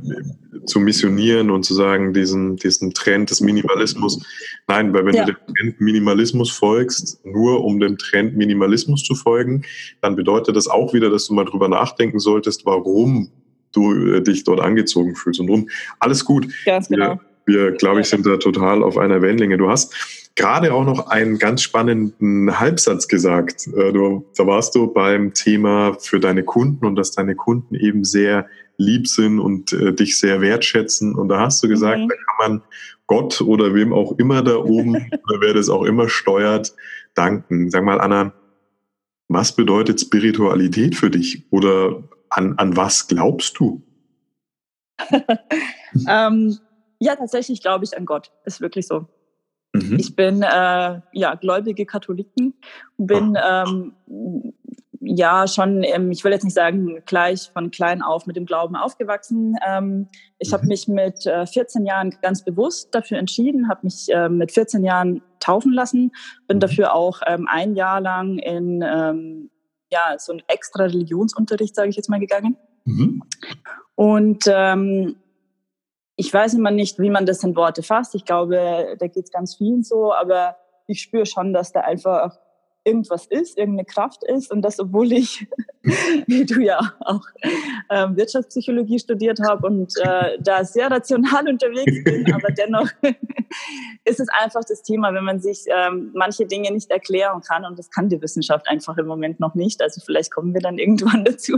zu missionieren und zu sagen, diesen, diesen Trend des Minimalismus. Nein, weil wenn ja. du dem Trend Minimalismus folgst, nur um dem Trend Minimalismus zu folgen, dann bedeutet das auch wieder, dass du mal drüber nachdenken solltest, warum du äh, dich dort angezogen fühlst. Und drum, alles gut. Ganz genau. Wir, wir glaube ich, sind da total auf einer Wellenlänge. Du hast gerade auch noch einen ganz spannenden Halbsatz gesagt. Äh, du, da warst du beim Thema für deine Kunden und dass deine Kunden eben sehr lieb sind und äh, dich sehr wertschätzen. Und da hast du gesagt, mhm. da kann man Gott oder wem auch immer da oben oder wer das auch immer steuert, danken. Sag mal, Anna, was bedeutet Spiritualität für dich? Oder an, an was glaubst du? ähm, ja, tatsächlich glaube ich an Gott. Ist wirklich so. Mhm. Ich bin äh, ja gläubige Katholiken, bin ähm, ja schon, ähm, ich will jetzt nicht sagen gleich von klein auf mit dem Glauben aufgewachsen. Ähm, ich mhm. habe mich mit äh, 14 Jahren ganz bewusst dafür entschieden, habe mich äh, mit 14 Jahren taufen lassen, bin mhm. dafür auch ähm, ein Jahr lang in ähm, ja so ein extra Religionsunterricht, sage ich jetzt mal, gegangen. Mhm. Und ähm, ich weiß immer nicht, wie man das in Worte fasst. Ich glaube, da geht es ganz vielen so, aber ich spüre schon, dass da einfach irgendwas ist, irgendeine Kraft ist. Und das, obwohl ich, wie du ja auch ähm, Wirtschaftspsychologie studiert habe und äh, da sehr rational unterwegs bin, aber dennoch ist es einfach das Thema, wenn man sich ähm, manche Dinge nicht erklären kann. Und das kann die Wissenschaft einfach im Moment noch nicht, also vielleicht kommen wir dann irgendwann dazu,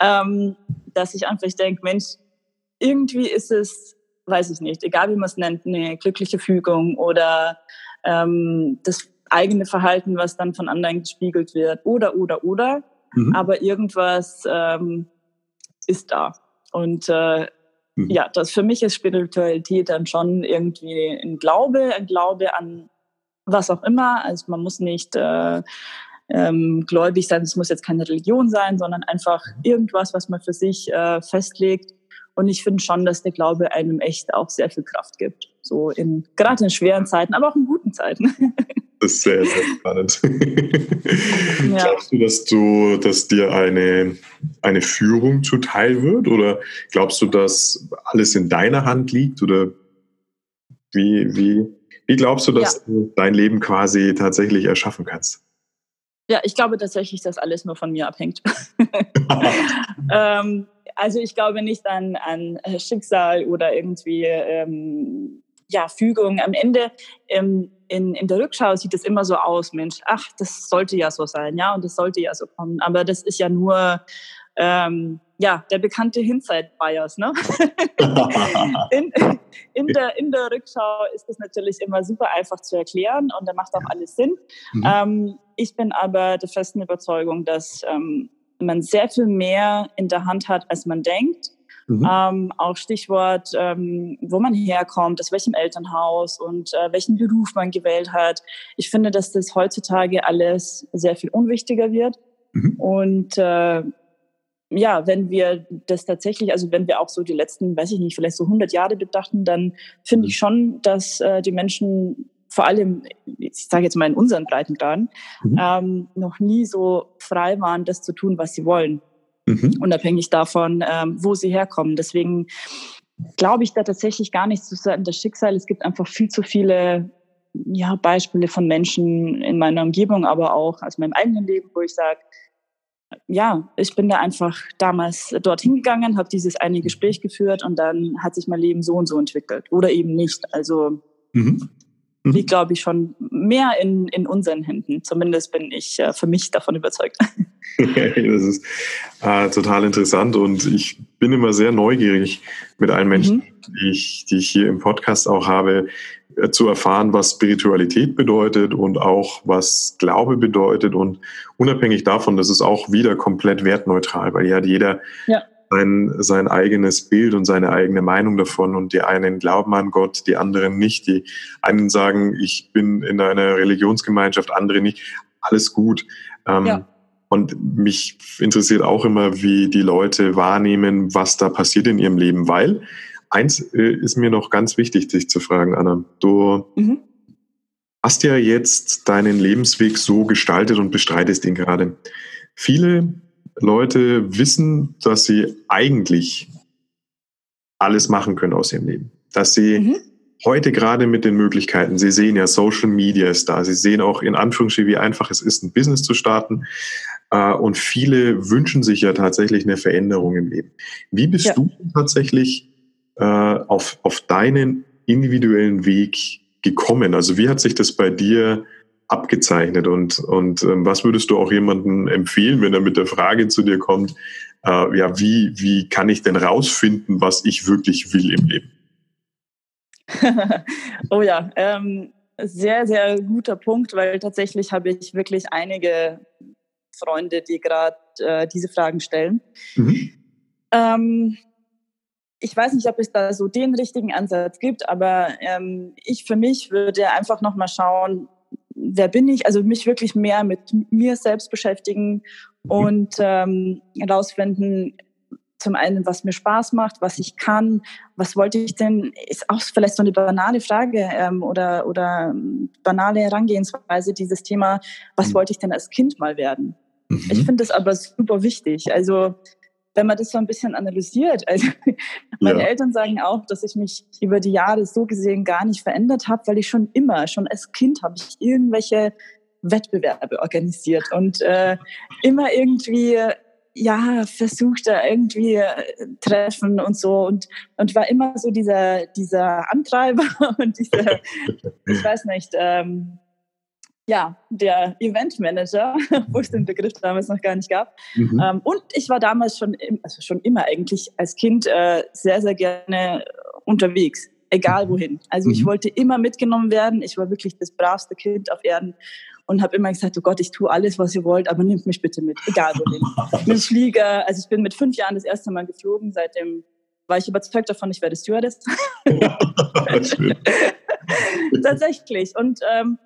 ähm, dass ich einfach denke, Mensch, irgendwie ist es, weiß ich nicht, egal wie man es nennt, eine glückliche Fügung oder ähm, das eigene Verhalten, was dann von anderen gespiegelt wird oder, oder, oder. Mhm. Aber irgendwas ähm, ist da. Und äh, mhm. ja, das für mich ist Spiritualität dann schon irgendwie ein Glaube, ein Glaube an was auch immer. Also man muss nicht äh, ähm, gläubig sein, es muss jetzt keine Religion sein, sondern einfach mhm. irgendwas, was man für sich äh, festlegt und ich finde schon, dass der Glaube einem echt auch sehr viel Kraft gibt. So in, gerade in schweren Zeiten, aber auch in guten Zeiten. Das ist sehr, sehr spannend. Ja. Glaubst du, dass du, dass dir eine, eine Führung zuteil wird? Oder glaubst du, dass alles in deiner Hand liegt? Oder wie, wie, wie glaubst du, dass ja. du dein Leben quasi tatsächlich erschaffen kannst? Ja, ich glaube tatsächlich, dass alles nur von mir abhängt. ähm, also ich glaube nicht an, an Schicksal oder irgendwie ähm, ja, Fügung. Am Ende ähm, in, in der Rückschau sieht es immer so aus, Mensch, ach, das sollte ja so sein, ja, und das sollte ja so kommen. Aber das ist ja nur ähm, ja, der bekannte Hindsight-Bias. Ne? in, in, der, in der Rückschau ist das natürlich immer super einfach zu erklären und da macht auch alles Sinn. Mhm. Ähm, ich bin aber der festen Überzeugung, dass ähm, man sehr viel mehr in der Hand hat, als man denkt. Mhm. Ähm, auch Stichwort, ähm, wo man herkommt, aus welchem Elternhaus und äh, welchen Beruf man gewählt hat. Ich finde, dass das heutzutage alles sehr viel unwichtiger wird. Mhm. Und äh, ja, wenn wir das tatsächlich, also wenn wir auch so die letzten, weiß ich nicht, vielleicht so 100 Jahre betrachten, dann finde ich schon, dass äh, die Menschen vor allem, ich sage jetzt mal in unseren Breitengraden, mhm. ähm, noch nie so frei waren, das zu tun, was sie wollen. Mhm. Unabhängig davon, ähm, wo sie herkommen. Deswegen glaube ich da tatsächlich gar nicht zu Seiten des Schicksals. Es gibt einfach viel zu viele ja, Beispiele von Menschen in meiner Umgebung, aber auch aus meinem eigenen Leben, wo ich sage, ja, ich bin da einfach damals dorthin gegangen, habe dieses eine Gespräch geführt und dann hat sich mein Leben so und so entwickelt oder eben nicht. Also mhm. Mhm. liegt, glaube ich, schon mehr in, in unseren Händen. Zumindest bin ich äh, für mich davon überzeugt. das ist äh, total interessant und ich bin immer sehr neugierig mit allen Menschen, mhm. die, ich, die ich hier im Podcast auch habe, äh, zu erfahren, was Spiritualität bedeutet und auch was Glaube bedeutet. Und unabhängig davon, das ist auch wieder komplett wertneutral, weil hat jeder ja. Sein, sein eigenes Bild und seine eigene Meinung davon. Und die einen glauben an Gott, die anderen nicht. Die einen sagen, ich bin in einer Religionsgemeinschaft, andere nicht. Alles gut. Ähm, ja. Und mich interessiert auch immer, wie die Leute wahrnehmen, was da passiert in ihrem Leben, weil Eins äh, ist mir noch ganz wichtig, dich zu fragen, Anna. Du mhm. hast ja jetzt deinen Lebensweg so gestaltet und bestreitest ihn gerade. Viele Leute wissen, dass sie eigentlich alles machen können aus ihrem Leben. Dass sie mhm. heute gerade mit den Möglichkeiten, sie sehen ja, Social Media ist da, sie sehen auch in Anführungsstrichen, wie einfach es ist, ein Business zu starten. Äh, und viele wünschen sich ja tatsächlich eine Veränderung im Leben. Wie bist ja. du tatsächlich äh, auf, auf deinen individuellen Weg gekommen? Also wie hat sich das bei dir abgezeichnet und, und ähm, was würdest du auch jemandem empfehlen, wenn er mit der Frage zu dir kommt, äh, ja, wie, wie kann ich denn rausfinden, was ich wirklich will im Leben? oh ja, ähm, sehr, sehr guter Punkt, weil tatsächlich habe ich wirklich einige Freunde, die gerade äh, diese Fragen stellen. Mhm. Ähm, ich weiß nicht, ob es da so den richtigen Ansatz gibt, aber ähm, ich für mich würde einfach nochmal schauen, wer bin ich, also mich wirklich mehr mit mir selbst beschäftigen und ähm, herausfinden, zum einen, was mir Spaß macht, was ich kann, was wollte ich denn, ist auch vielleicht so eine banale Frage ähm, oder, oder banale Herangehensweise, dieses Thema, was mhm. wollte ich denn als Kind mal werden? Mhm. Ich finde das aber super wichtig. Also wenn man das so ein bisschen analysiert, also meine ja. Eltern sagen auch, dass ich mich über die Jahre so gesehen gar nicht verändert habe, weil ich schon immer, schon als Kind habe ich irgendwelche Wettbewerbe organisiert und äh, immer irgendwie ja versucht da irgendwie äh, treffen und so und und war immer so dieser dieser Antreiber und dieser ich weiß nicht ähm, ja, der Eventmanager, wo es den Begriff damals noch gar nicht gab. Mhm. Ähm, und ich war damals schon, also schon immer eigentlich als Kind äh, sehr, sehr gerne unterwegs, egal wohin. Also mhm. ich wollte immer mitgenommen werden. Ich war wirklich das bravste Kind auf Erden und habe immer gesagt, oh Gott, ich tue alles, was ihr wollt, aber nehmt mich bitte mit, egal wohin. mit Flieger, also ich bin mit fünf Jahren das erste Mal geflogen, seitdem war ich überzeugt davon, ich werde Stewardess. Tatsächlich. Und ähm,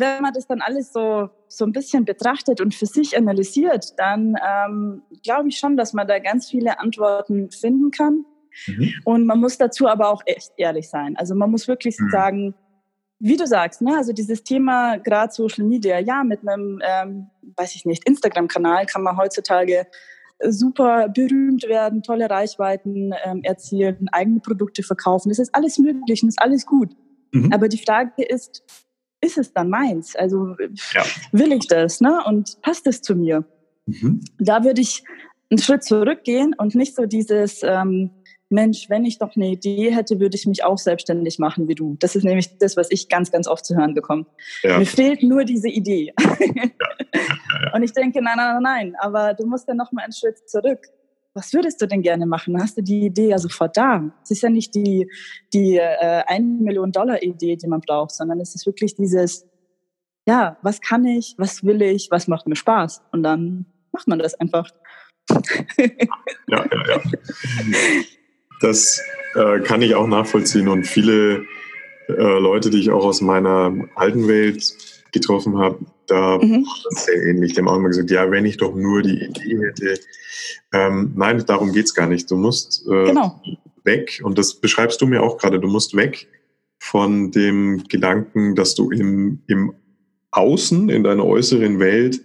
wenn man das dann alles so, so ein bisschen betrachtet und für sich analysiert, dann ähm, glaube ich schon, dass man da ganz viele Antworten finden kann. Mhm. Und man muss dazu aber auch echt ehrlich sein. Also man muss wirklich mhm. sagen, wie du sagst, ne, also dieses Thema gerade Social Media, ja, mit einem, ähm, weiß ich nicht, Instagram-Kanal kann man heutzutage super berühmt werden, tolle Reichweiten ähm, erzielen, eigene Produkte verkaufen. Das ist alles möglich und ist alles gut. Mhm. Aber die Frage ist, ist es dann meins? Also ja. will ich das, ne? Und passt es zu mir? Mhm. Da würde ich einen Schritt zurückgehen und nicht so dieses, ähm, Mensch, wenn ich doch eine Idee hätte, würde ich mich auch selbstständig machen wie du. Das ist nämlich das, was ich ganz, ganz oft zu hören bekomme. Ja. Mir fehlt nur diese Idee. Ja. Ja, Und ich denke, nein, nein, nein, aber du musst dann noch mal einen Schritt zurück. Was würdest du denn gerne machen? Hast du die Idee ja sofort da? Es ist ja nicht die, die äh, 1 Million Dollar Idee, die man braucht, sondern es ist wirklich dieses, ja, was kann ich, was will ich, was macht mir Spaß? Und dann macht man das einfach. ja, ja, ja. Das äh, kann ich auch nachvollziehen und viele äh, Leute, die ich auch aus meiner alten Welt getroffen habe, da mhm. sehr ähnlich. Die haben auch immer gesagt, ja, wenn ich doch nur die Idee hätte. Ähm, nein, darum geht es gar nicht. Du musst äh, genau. weg, und das beschreibst du mir auch gerade, du musst weg von dem Gedanken, dass du im, im Außen, in deiner äußeren Welt,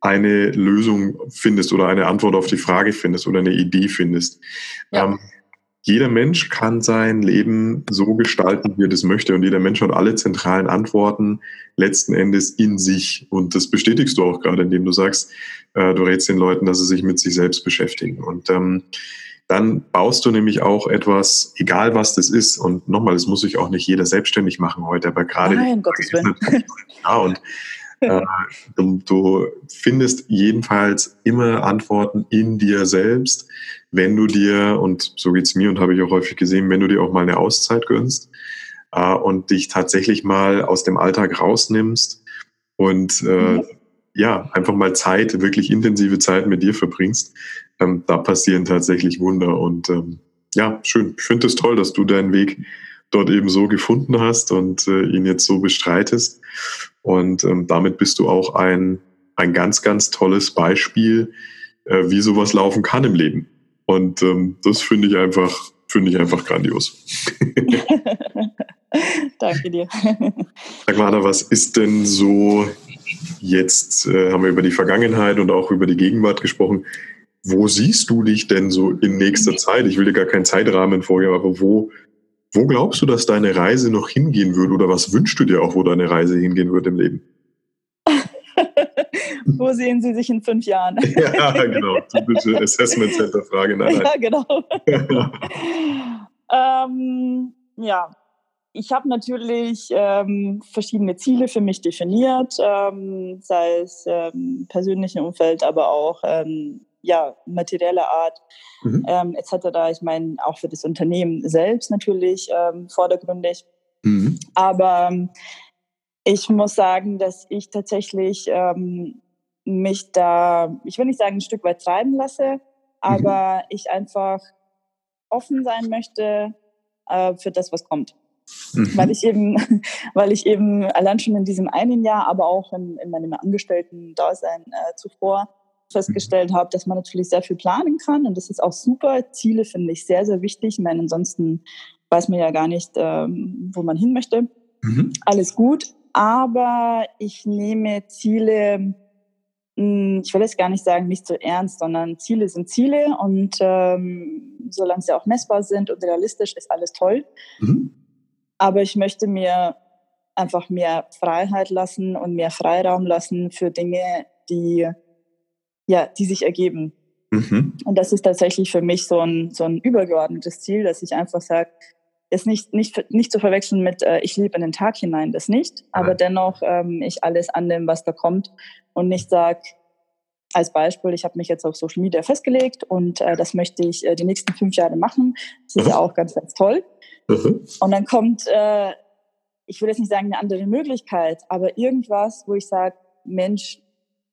eine Lösung findest oder eine Antwort auf die Frage findest oder eine Idee findest. Ja. Ähm, jeder Mensch kann sein Leben so gestalten, wie er das möchte. Und jeder Mensch hat alle zentralen Antworten letzten Endes in sich. Und das bestätigst du auch gerade, indem du sagst, äh, du rätst den Leuten, dass sie sich mit sich selbst beschäftigen. Und ähm, dann baust du nämlich auch etwas, egal was das ist. Und nochmal, das muss sich auch nicht jeder selbstständig machen heute, aber gerade. Nein, Gottes Willen. Ja, und äh, du, du findest jedenfalls immer Antworten in dir selbst, wenn du dir, und so geht's mir und habe ich auch häufig gesehen, wenn du dir auch mal eine Auszeit gönnst äh, und dich tatsächlich mal aus dem Alltag rausnimmst und äh, mhm. ja, einfach mal Zeit, wirklich intensive Zeit mit dir verbringst, ähm, da passieren tatsächlich Wunder. Und ähm, ja, schön. Ich finde es das toll, dass du deinen Weg dort eben so gefunden hast und äh, ihn jetzt so bestreitest. Und ähm, damit bist du auch ein, ein ganz, ganz tolles Beispiel, äh, wie sowas laufen kann im Leben. Und ähm, das finde ich einfach, finde ich einfach grandios. Danke dir. Sag mal, Anna, was ist denn so jetzt, äh, haben wir über die Vergangenheit und auch über die Gegenwart gesprochen. Wo siehst du dich denn so in nächster Zeit? Ich will dir gar keinen Zeitrahmen vorgeben, aber wo, wo glaubst du, dass deine Reise noch hingehen würde oder was wünschst du dir auch, wo deine Reise hingehen wird im Leben? wo sehen Sie sich in fünf Jahren? ja, genau. Typische Assessment Center Frage. Nein, nein. Ja, genau. ähm, ja, ich habe natürlich ähm, verschiedene Ziele für mich definiert, ähm, sei es ähm, persönlichen Umfeld, aber auch ähm, ja, materielle Art mhm. ähm, etc. Ich meine, auch für das Unternehmen selbst natürlich ähm, vordergründig. Mhm. Aber ich muss sagen, dass ich tatsächlich ähm, mich da, ich will nicht sagen, ein Stück weit treiben lasse, aber mhm. ich einfach offen sein möchte äh, für das, was kommt. Mhm. Weil ich eben, weil ich eben allein schon in diesem einen Jahr, aber auch in, in meinem Angestellten-Dasein äh, zuvor festgestellt habe, dass man natürlich sehr viel planen kann und das ist auch super. Ziele finde ich sehr, sehr wichtig. Ich meine, ansonsten weiß man ja gar nicht, ähm, wo man hin möchte. Mhm. Alles gut, aber ich nehme Ziele, ich will jetzt gar nicht sagen, nicht so ernst, sondern Ziele sind Ziele und ähm, solange sie auch messbar sind und realistisch, ist alles toll. Mhm. Aber ich möchte mir einfach mehr Freiheit lassen und mehr Freiraum lassen für Dinge, die ja, die sich ergeben. Mhm. Und das ist tatsächlich für mich so ein, so ein übergeordnetes Ziel, dass ich einfach sage, es nicht, nicht, nicht zu verwechseln mit, äh, ich lebe in den Tag hinein, das nicht, aber ja. dennoch ähm, ich alles annehme, was da kommt und nicht sage, als Beispiel, ich habe mich jetzt auf Social Media festgelegt und äh, das möchte ich äh, die nächsten fünf Jahre machen. Das ist mhm. ja auch ganz, ganz toll. Mhm. Und dann kommt, äh, ich will jetzt nicht sagen eine andere Möglichkeit, aber irgendwas, wo ich sage, Mensch,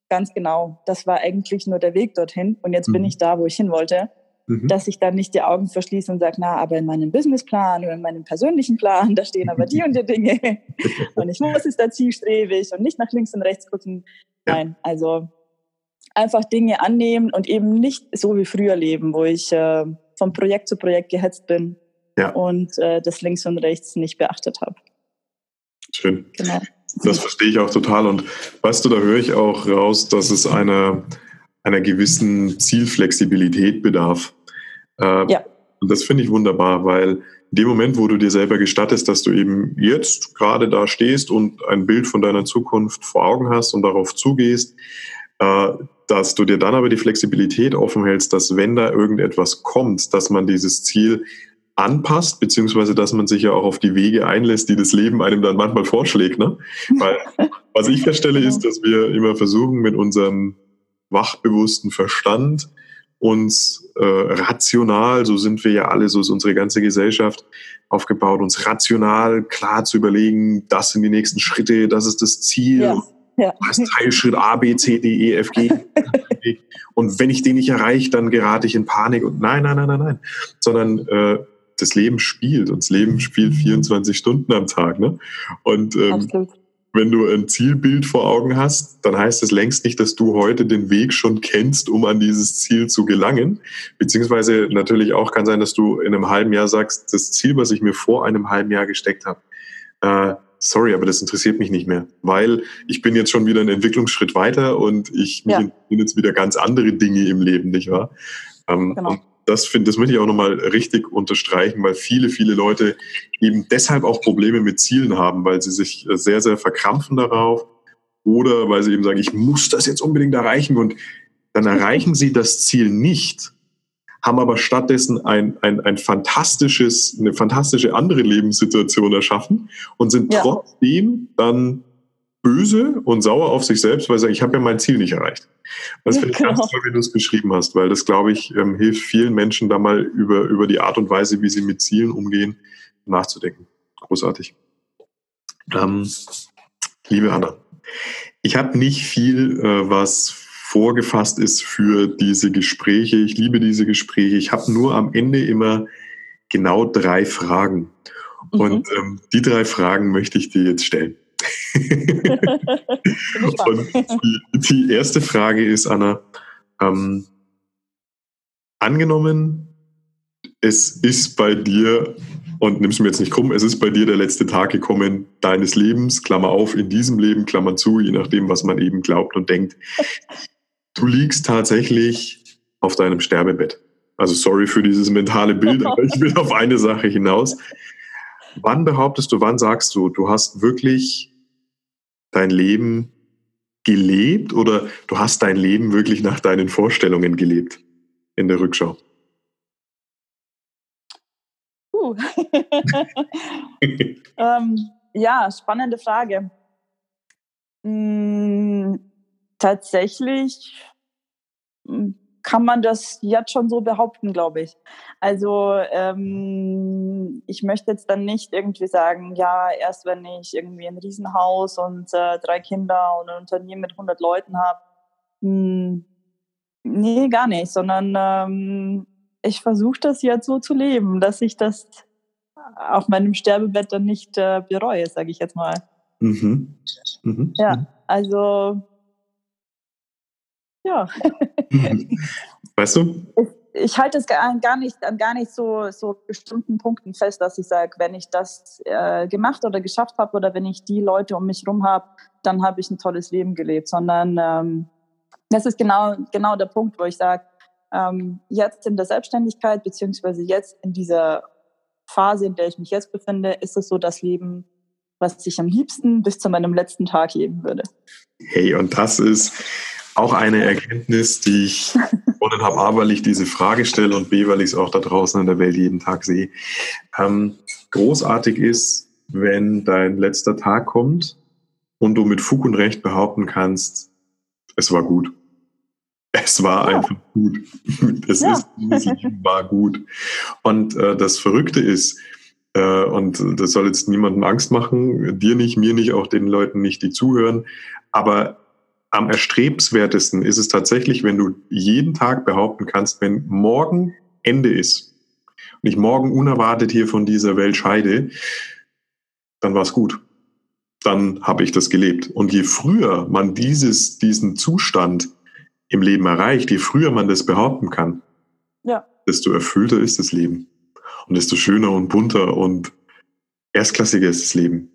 ganz genau, das war eigentlich nur der Weg dorthin und jetzt mhm. bin ich da, wo ich hin wollte. Mhm. Dass ich dann nicht die Augen verschließe und sage, na, aber in meinem Businessplan oder in meinem persönlichen Plan, da stehen aber die und die Dinge und ich muss es da zielstrebig und nicht nach links und rechts gucken. Ja. Nein, also einfach Dinge annehmen und eben nicht so wie früher leben, wo ich äh, von Projekt zu Projekt gehetzt bin ja. und äh, das links und rechts nicht beachtet habe. Schön. Genau. Das verstehe ich auch total. Und weißt du, da höre ich auch raus, dass es einer, einer gewissen Zielflexibilität bedarf. Äh, ja. Und das finde ich wunderbar, weil in dem Moment, wo du dir selber gestattest, dass du eben jetzt gerade da stehst und ein Bild von deiner Zukunft vor Augen hast und darauf zugehst, äh, dass du dir dann aber die Flexibilität offen hältst, dass wenn da irgendetwas kommt, dass man dieses Ziel anpasst, beziehungsweise dass man sich ja auch auf die Wege einlässt, die das Leben einem dann manchmal vorschlägt. Ne? Weil was ich feststelle, ist, dass wir immer versuchen, mit unserem wachbewussten Verstand uns äh, rational, so sind wir ja alle, so ist unsere ganze Gesellschaft aufgebaut, uns rational klar zu überlegen, das sind die nächsten Schritte, das ist das Ziel. Ja. Ja. Das Teilschritt A, B, C, D, E, F, G. und wenn ich den nicht erreiche, dann gerate ich in Panik. Und nein, nein, nein, nein, nein. Sondern äh, das Leben spielt und das Leben spielt 24 Stunden am Tag. Ne? Und ähm, wenn du ein Zielbild vor Augen hast, dann heißt es längst nicht, dass du heute den Weg schon kennst, um an dieses Ziel zu gelangen. Beziehungsweise natürlich auch kann sein, dass du in einem halben Jahr sagst, das Ziel, was ich mir vor einem halben Jahr gesteckt habe, äh, sorry, aber das interessiert mich nicht mehr, weil ich bin jetzt schon wieder einen Entwicklungsschritt weiter und ich ja. mich jetzt wieder ganz andere Dinge im Leben, nicht wahr? Ähm, genau. Das finde, das möchte ich auch nochmal richtig unterstreichen, weil viele, viele Leute eben deshalb auch Probleme mit Zielen haben, weil sie sich sehr, sehr verkrampfen darauf oder weil sie eben sagen, ich muss das jetzt unbedingt erreichen und dann erreichen sie das Ziel nicht, haben aber stattdessen ein, ein, ein fantastisches, eine fantastische andere Lebenssituation erschaffen und sind ja. trotzdem dann böse und sauer auf sich selbst, weil sie sagen, ich habe ja mein Ziel nicht erreicht. Das finde ich genau. ganz toll, wie du es beschrieben hast, weil das, glaube ich, ähm, hilft vielen Menschen da mal über, über die Art und Weise, wie sie mit Zielen umgehen, nachzudenken. Großartig. Ähm, liebe Anna, ich habe nicht viel, äh, was vorgefasst ist für diese Gespräche. Ich liebe diese Gespräche. Ich habe nur am Ende immer genau drei Fragen. Mhm. Und ähm, die drei Fragen möchte ich dir jetzt stellen. Die, die, erste Frage ist, Anna, ähm, angenommen, es ist bei dir, und nimmst mir jetzt nicht krumm, es ist bei dir der letzte Tag gekommen deines Lebens, Klammer auf, in diesem Leben, Klammer zu, je nachdem, was man eben glaubt und denkt. Du liegst tatsächlich auf deinem Sterbebett. Also sorry für dieses mentale Bild, aber ich will auf eine Sache hinaus. Wann behauptest du, wann sagst du, du hast wirklich dein Leben gelebt oder du hast dein Leben wirklich nach deinen Vorstellungen gelebt in der Rückschau? Uh. ähm, ja, spannende Frage. Hm, tatsächlich hm, kann man das jetzt schon so behaupten, glaube ich. Also ähm, ich möchte jetzt dann nicht irgendwie sagen, ja, erst wenn ich irgendwie ein Riesenhaus und äh, drei Kinder und ein Unternehmen mit 100 Leuten habe. Hm, nee, gar nicht, sondern ähm, ich versuche das jetzt so zu leben, dass ich das auf meinem Sterbebett dann nicht äh, bereue, sage ich jetzt mal. Mhm. Mhm. Ja, also ja. Weißt du? Ich, halte es gar, gar nicht an gar nicht so, so bestimmten Punkten fest, dass ich sage, wenn ich das äh, gemacht oder geschafft habe oder wenn ich die Leute um mich herum habe, dann habe ich ein tolles Leben gelebt, sondern ähm, das ist genau, genau der Punkt, wo ich sage, ähm, jetzt in der Selbstständigkeit beziehungsweise jetzt in dieser Phase, in der ich mich jetzt befinde, ist es so das Leben, was ich am liebsten bis zu meinem letzten Tag leben würde. Hey, und das ist auch eine Erkenntnis, die ich gewonnen habe, A, weil ich diese Frage stelle und B, weil ich es auch da draußen in der Welt jeden Tag sehe. Ähm, großartig ist, wenn dein letzter Tag kommt und du mit Fug und Recht behaupten kannst, es war gut. Es war ja. einfach gut. Es ja. ist, war gut. Und äh, das Verrückte ist, äh, und das soll jetzt niemandem Angst machen, dir nicht, mir nicht, auch den Leuten nicht, die zuhören. Aber am erstrebenswertesten ist es tatsächlich, wenn du jeden Tag behaupten kannst, wenn morgen Ende ist und ich morgen unerwartet hier von dieser Welt scheide, dann war es gut. Dann habe ich das gelebt. Und je früher man dieses, diesen Zustand im Leben erreicht, je früher man das behaupten kann, ja. desto erfüllter ist das Leben. Und desto schöner und bunter und erstklassiger ist das Leben.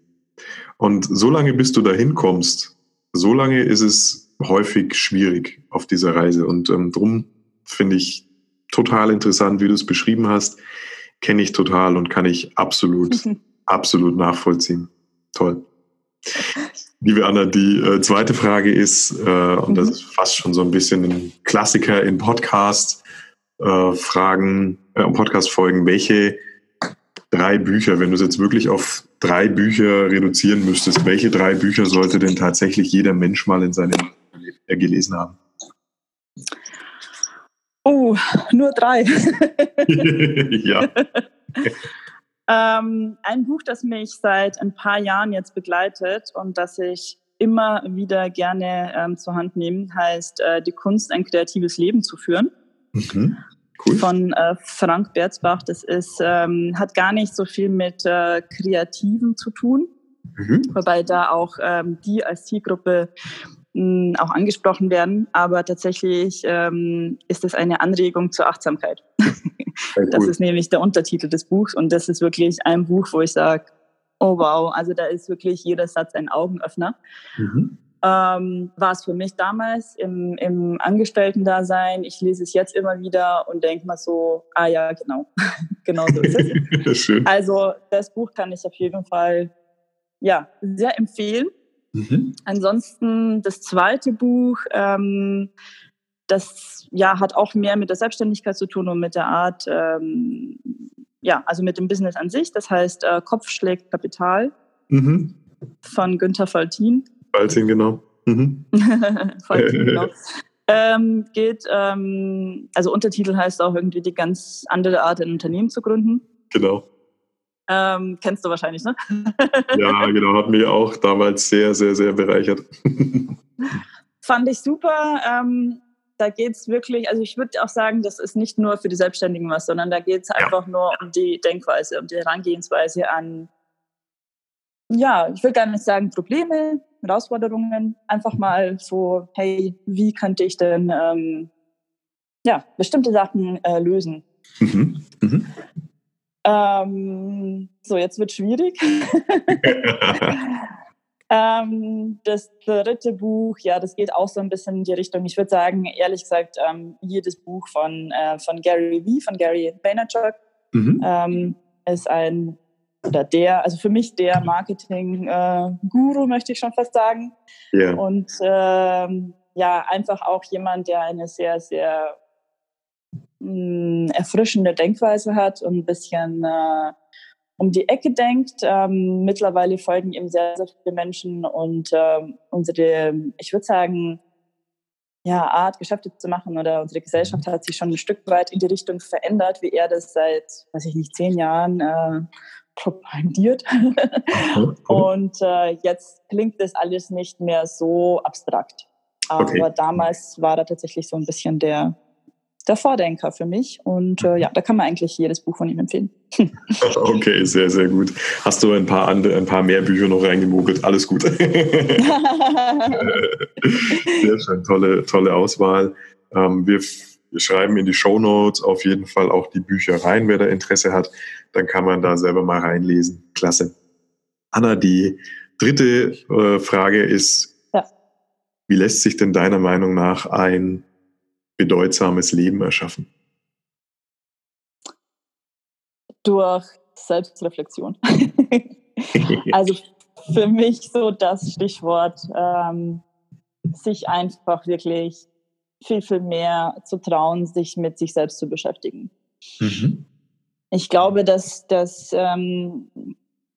Und solange bis du dahin kommst, so lange ist es häufig schwierig auf dieser Reise. Und ähm, drum finde ich total interessant, wie du es beschrieben hast. Kenne ich total und kann ich absolut, absolut nachvollziehen. Toll. Liebe Anna, die äh, zweite Frage ist, äh, und das mhm. ist fast schon so ein bisschen ein Klassiker in Podcast äh, äh, Podcast Folgen, welche drei Bücher, wenn du es jetzt wirklich auf drei Bücher reduzieren müsstest, welche drei Bücher sollte denn tatsächlich jeder Mensch mal in seinem Leben gelesen haben? Oh, nur drei. ja. ähm, ein Buch, das mich seit ein paar Jahren jetzt begleitet und das ich immer wieder gerne ähm, zur Hand nehme, heißt äh, Die Kunst, ein kreatives Leben zu führen. Mhm. Cool. Von äh, Frank Berzbach. Das ist, ähm, hat gar nicht so viel mit äh, Kreativen zu tun, mhm. wobei da auch ähm, die als Zielgruppe auch angesprochen werden, aber tatsächlich ähm, ist es eine Anregung zur Achtsamkeit. Cool. Das ist nämlich der Untertitel des Buchs und das ist wirklich ein Buch, wo ich sage, oh wow, also da ist wirklich jeder Satz ein Augenöffner. Mhm. Ähm, war es für mich damals im, im Angestellten-Dasein. Ich lese es jetzt immer wieder und denke mal so, ah ja, genau, genau so ist es. Schön. Also das Buch kann ich auf jeden Fall ja, sehr empfehlen. Mhm. Ansonsten das zweite Buch, ähm, das ja hat auch mehr mit der Selbstständigkeit zu tun und mit der Art, ähm, ja, also mit dem Business an sich. Das heißt äh, Kopf schlägt Kapital mhm. von Günther Faltin. Faltin, genau. Mhm. Faltin, genau. Ähm, geht, ähm, also Untertitel heißt auch irgendwie die ganz andere Art, ein Unternehmen zu gründen. Genau. Ähm, kennst du wahrscheinlich, ne? ja, genau, hat mich auch damals sehr, sehr, sehr bereichert. Fand ich super. Ähm, da geht es wirklich, also ich würde auch sagen, das ist nicht nur für die Selbstständigen was, sondern da geht es ja. einfach nur um die Denkweise, um die Herangehensweise an, ja, ich will gar nicht sagen Probleme, Herausforderungen, einfach mal so, hey, wie könnte ich denn ähm, ja, bestimmte Sachen äh, lösen? Mhm. Mhm. Ähm, so, jetzt wird schwierig. ähm, das dritte Buch, ja, das geht auch so ein bisschen in die Richtung. Ich würde sagen, ehrlich gesagt, ähm, jedes Buch von, äh, von Gary Vee, von Gary Vaynerchuk, mhm. Ähm, ist ein, oder der, also für mich der Marketing-Guru, möchte ich schon fast sagen. Yeah. Und ähm, ja, einfach auch jemand, der eine sehr, sehr mh, erfrischende Denkweise hat und ein bisschen äh, um die Ecke denkt. Ähm, mittlerweile folgen ihm sehr, sehr viele Menschen und äh, unsere, ich würde sagen, ja, Art, Geschäfte zu machen oder unsere Gesellschaft hat sich schon ein Stück weit in die Richtung verändert, wie er das seit, weiß ich nicht, zehn Jahren äh, propagiert. und äh, jetzt klingt das alles nicht mehr so abstrakt. Aber okay. damals war da tatsächlich so ein bisschen der, der Vordenker für mich. Und äh, ja, da kann man eigentlich jedes Buch von ihm empfehlen. okay, sehr, sehr gut. Hast du ein paar andere, ein paar mehr Bücher noch reingemogelt? Alles gut. sehr schön, tolle, tolle Auswahl. Ähm, wir, wir schreiben in die Show Notes auf jeden Fall auch die Bücher rein, wer da Interesse hat. Dann kann man da selber mal reinlesen. Klasse. Anna, die dritte äh, Frage ist, ja. wie lässt sich denn deiner Meinung nach ein bedeutsames Leben erschaffen? Durch Selbstreflexion. also für mich so das Stichwort, ähm, sich einfach wirklich viel, viel mehr zu trauen, sich mit sich selbst zu beschäftigen. Mhm. Ich glaube, dass, dass ähm,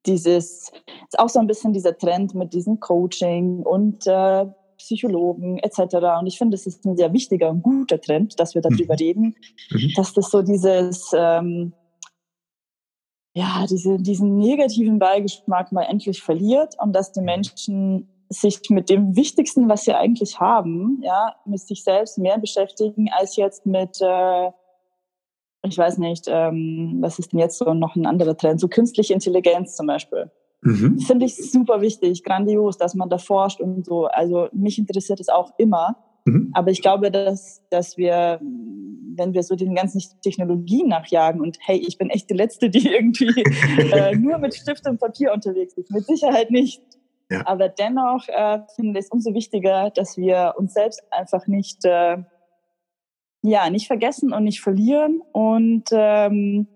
dieses, ist auch so ein bisschen dieser Trend mit diesem Coaching und äh, Psychologen etc. Und ich finde, es ist ein sehr wichtiger und guter Trend, dass wir darüber mhm. reden, mhm. dass das so dieses, ähm, ja, diese, diesen negativen Beigeschmack mal endlich verliert und dass die Menschen sich mit dem Wichtigsten, was sie eigentlich haben, ja, mit sich selbst mehr beschäftigen, als jetzt mit, äh, ich weiß nicht, ähm, was ist denn jetzt so noch ein anderer Trend, so künstliche Intelligenz zum Beispiel. Mhm. Finde ich super wichtig, grandios, dass man da forscht und so. Also mich interessiert es auch immer. Mhm. Aber ich glaube, dass, dass wir, wenn wir so den ganzen Technologien nachjagen und hey, ich bin echt die Letzte, die irgendwie äh, nur mit Stift und Papier unterwegs ist. Mit Sicherheit nicht. Ja. Aber dennoch äh, finde ich es umso wichtiger, dass wir uns selbst einfach nicht, äh, ja, nicht vergessen und nicht verlieren und ähm,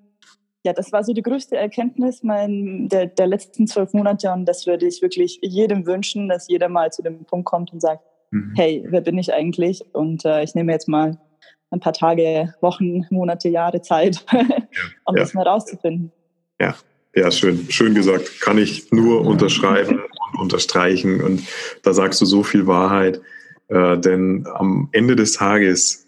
ja, das war so die größte Erkenntnis mein, der, der letzten zwölf Monate und das würde ich wirklich jedem wünschen, dass jeder mal zu dem Punkt kommt und sagt, mhm. hey, wer bin ich eigentlich? Und äh, ich nehme jetzt mal ein paar Tage, Wochen, Monate, Jahre Zeit, um ja. das mal rauszufinden. Ja, ja, schön, schön gesagt. Kann ich nur unterschreiben und unterstreichen. Und da sagst du so viel Wahrheit. Äh, denn am Ende des Tages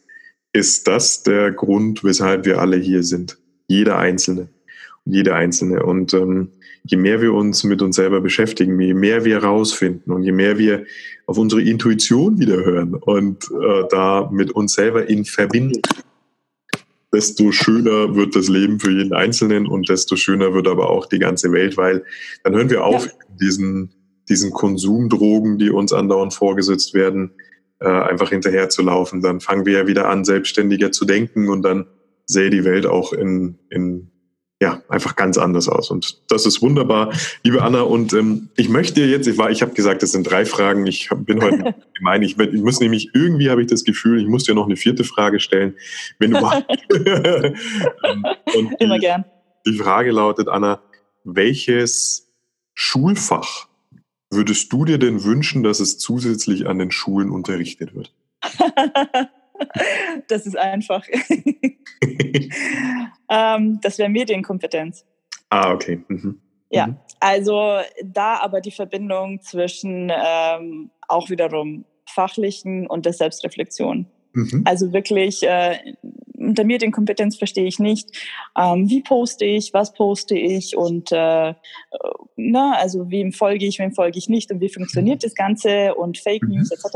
ist das der Grund, weshalb wir alle hier sind. Jeder Einzelne. Jeder Einzelne. Und ähm, je mehr wir uns mit uns selber beschäftigen, je mehr wir herausfinden und je mehr wir auf unsere Intuition wieder hören und äh, da mit uns selber in Verbindung, desto schöner wird das Leben für jeden Einzelnen und desto schöner wird aber auch die ganze Welt, weil dann hören wir auf, ja. diesen, diesen Konsumdrogen, die uns andauernd vorgesetzt werden, äh, einfach hinterher zu laufen. Dann fangen wir ja wieder an, selbstständiger zu denken und dann sähe die Welt auch in, in ja, einfach ganz anders aus. Und das ist wunderbar, liebe Anna. Und ähm, ich möchte jetzt, ich war, ich habe gesagt, das sind drei Fragen. Ich hab, bin heute gemein. Ich, ich muss nämlich irgendwie habe ich das Gefühl, ich muss dir noch eine vierte Frage stellen, wenn du und Immer gern. Die Frage lautet, Anna, welches Schulfach würdest du dir denn wünschen, dass es zusätzlich an den Schulen unterrichtet wird? das ist einfach. ähm, das wäre Medienkompetenz. Ah, okay. Mhm. Ja, mhm. also da aber die Verbindung zwischen ähm, auch wiederum fachlichen und der Selbstreflexion. Mhm. Also wirklich, äh, unter Medienkompetenz verstehe ich nicht, ähm, wie poste ich, was poste ich und äh, na, also wem folge ich, wem folge ich nicht und wie funktioniert das Ganze und Fake mhm. News etc.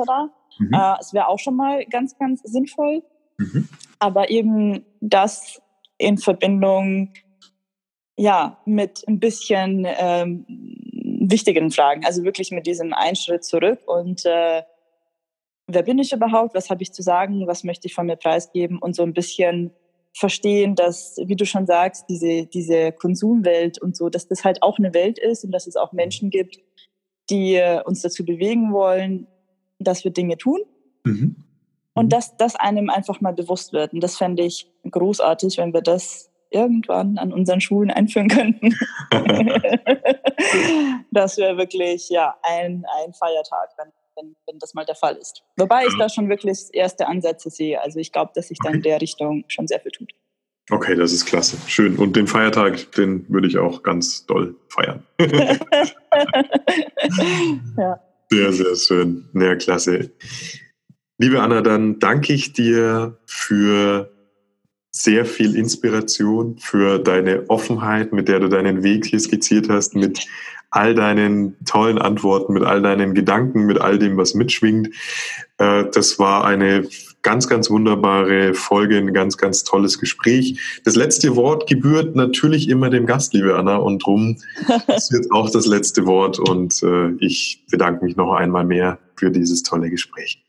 Mhm. Äh, es wäre auch schon mal ganz, ganz sinnvoll. Mhm. Aber eben das in Verbindung ja, mit ein bisschen ähm, wichtigen Fragen, also wirklich mit diesem einen Schritt zurück und äh, wer bin ich überhaupt, was habe ich zu sagen, was möchte ich von mir preisgeben und so ein bisschen verstehen, dass, wie du schon sagst, diese, diese Konsumwelt und so, dass das halt auch eine Welt ist und dass es auch Menschen gibt, die äh, uns dazu bewegen wollen, dass wir Dinge tun. Mhm. Und mhm. dass das einem einfach mal bewusst wird. Und das fände ich großartig, wenn wir das irgendwann an unseren Schulen einführen könnten. das wäre wirklich ja ein, ein Feiertag, wenn, wenn, wenn das mal der Fall ist. Wobei ich da schon wirklich erste Ansätze sehe. Also ich glaube, dass sich da in der Richtung schon sehr viel tut. Okay, das ist klasse. Schön. Und den Feiertag, den würde ich auch ganz doll feiern. ja. Sehr, sehr schön. Ja, klasse. Liebe Anna, dann danke ich dir für sehr viel Inspiration, für deine Offenheit, mit der du deinen Weg hier skizziert hast, mit all deinen tollen Antworten, mit all deinen Gedanken, mit all dem, was mitschwingt. Äh, das war eine ganz, ganz wunderbare Folge, ein ganz, ganz tolles Gespräch. Das letzte Wort gebührt natürlich immer dem Gast, liebe Anna, und drum ist jetzt auch das letzte Wort und äh, ich bedanke mich noch einmal mehr für dieses tolle Gespräch.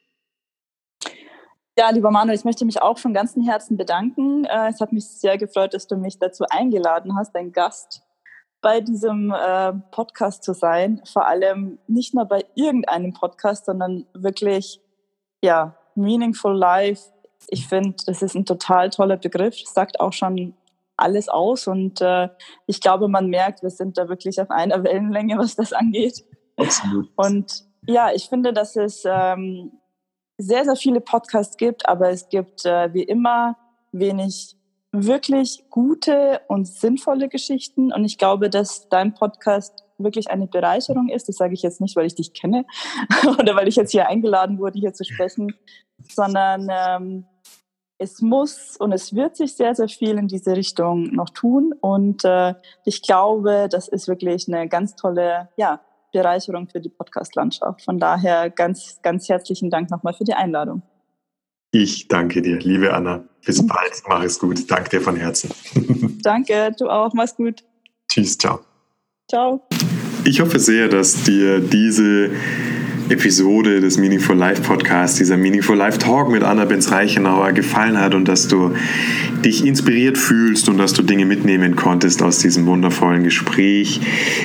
Ja, lieber Manuel, ich möchte mich auch von ganzem Herzen bedanken. Äh, es hat mich sehr gefreut, dass du mich dazu eingeladen hast, dein Gast bei diesem äh, Podcast zu sein. Vor allem nicht nur bei irgendeinem Podcast, sondern wirklich, ja, Meaningful Life. Ich finde, das ist ein total toller Begriff. Das sagt auch schon alles aus und äh, ich glaube, man merkt, wir sind da wirklich auf einer Wellenlänge, was das angeht. Absolut. Und ja, ich finde, dass es ähm, sehr, sehr viele Podcasts gibt, aber es gibt äh, wie immer wenig wirklich gute und sinnvolle Geschichten. Und ich glaube, dass dein Podcast wirklich eine Bereicherung ist. Das sage ich jetzt nicht, weil ich dich kenne oder weil ich jetzt hier eingeladen wurde, hier zu sprechen, sondern ähm, es muss und es wird sich sehr, sehr viel in diese Richtung noch tun. Und äh, ich glaube, das ist wirklich eine ganz tolle ja, Bereicherung für die Podcast-Landschaft. Von daher ganz, ganz herzlichen Dank nochmal für die Einladung. Ich danke dir, liebe Anna. Bis bald. Mach es gut. Danke dir von Herzen. danke, du auch. Mach's gut. Tschüss, ciao. Ciao. Ich hoffe sehr, dass dir diese Episode des Meaningful Life Podcasts, dieser Meaningful Life Talk mit Anna Benz Reichenauer gefallen hat und dass du dich inspiriert fühlst und dass du Dinge mitnehmen konntest aus diesem wundervollen Gespräch.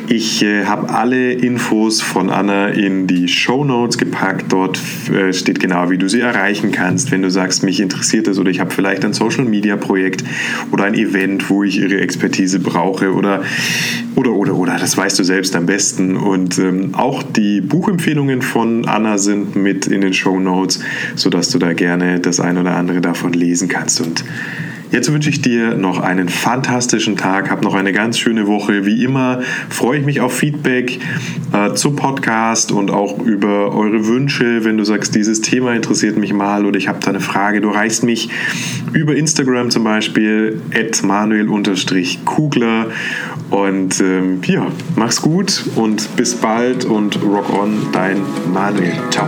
Ich äh, habe alle Infos von Anna in die Show Notes gepackt. Dort äh, steht genau, wie du sie erreichen kannst, wenn du sagst, mich interessiert es oder ich habe vielleicht ein Social Media Projekt oder ein Event, wo ich ihre Expertise brauche oder oder oder oder. Das weißt du selbst am besten. Und ähm, auch die Buchempfehlungen von Anna sind mit in den Show Notes, sodass du da gerne das ein oder andere davon lesen kannst. Und Jetzt wünsche ich dir noch einen fantastischen Tag, hab noch eine ganz schöne Woche. Wie immer freue ich mich auf Feedback äh, zum Podcast und auch über eure Wünsche. Wenn du sagst, dieses Thema interessiert mich mal oder ich habe da eine Frage, du reichst mich über Instagram zum Beispiel, manuel-kugler. Und ähm, ja, mach's gut und bis bald und rock on, dein Manuel. Ciao.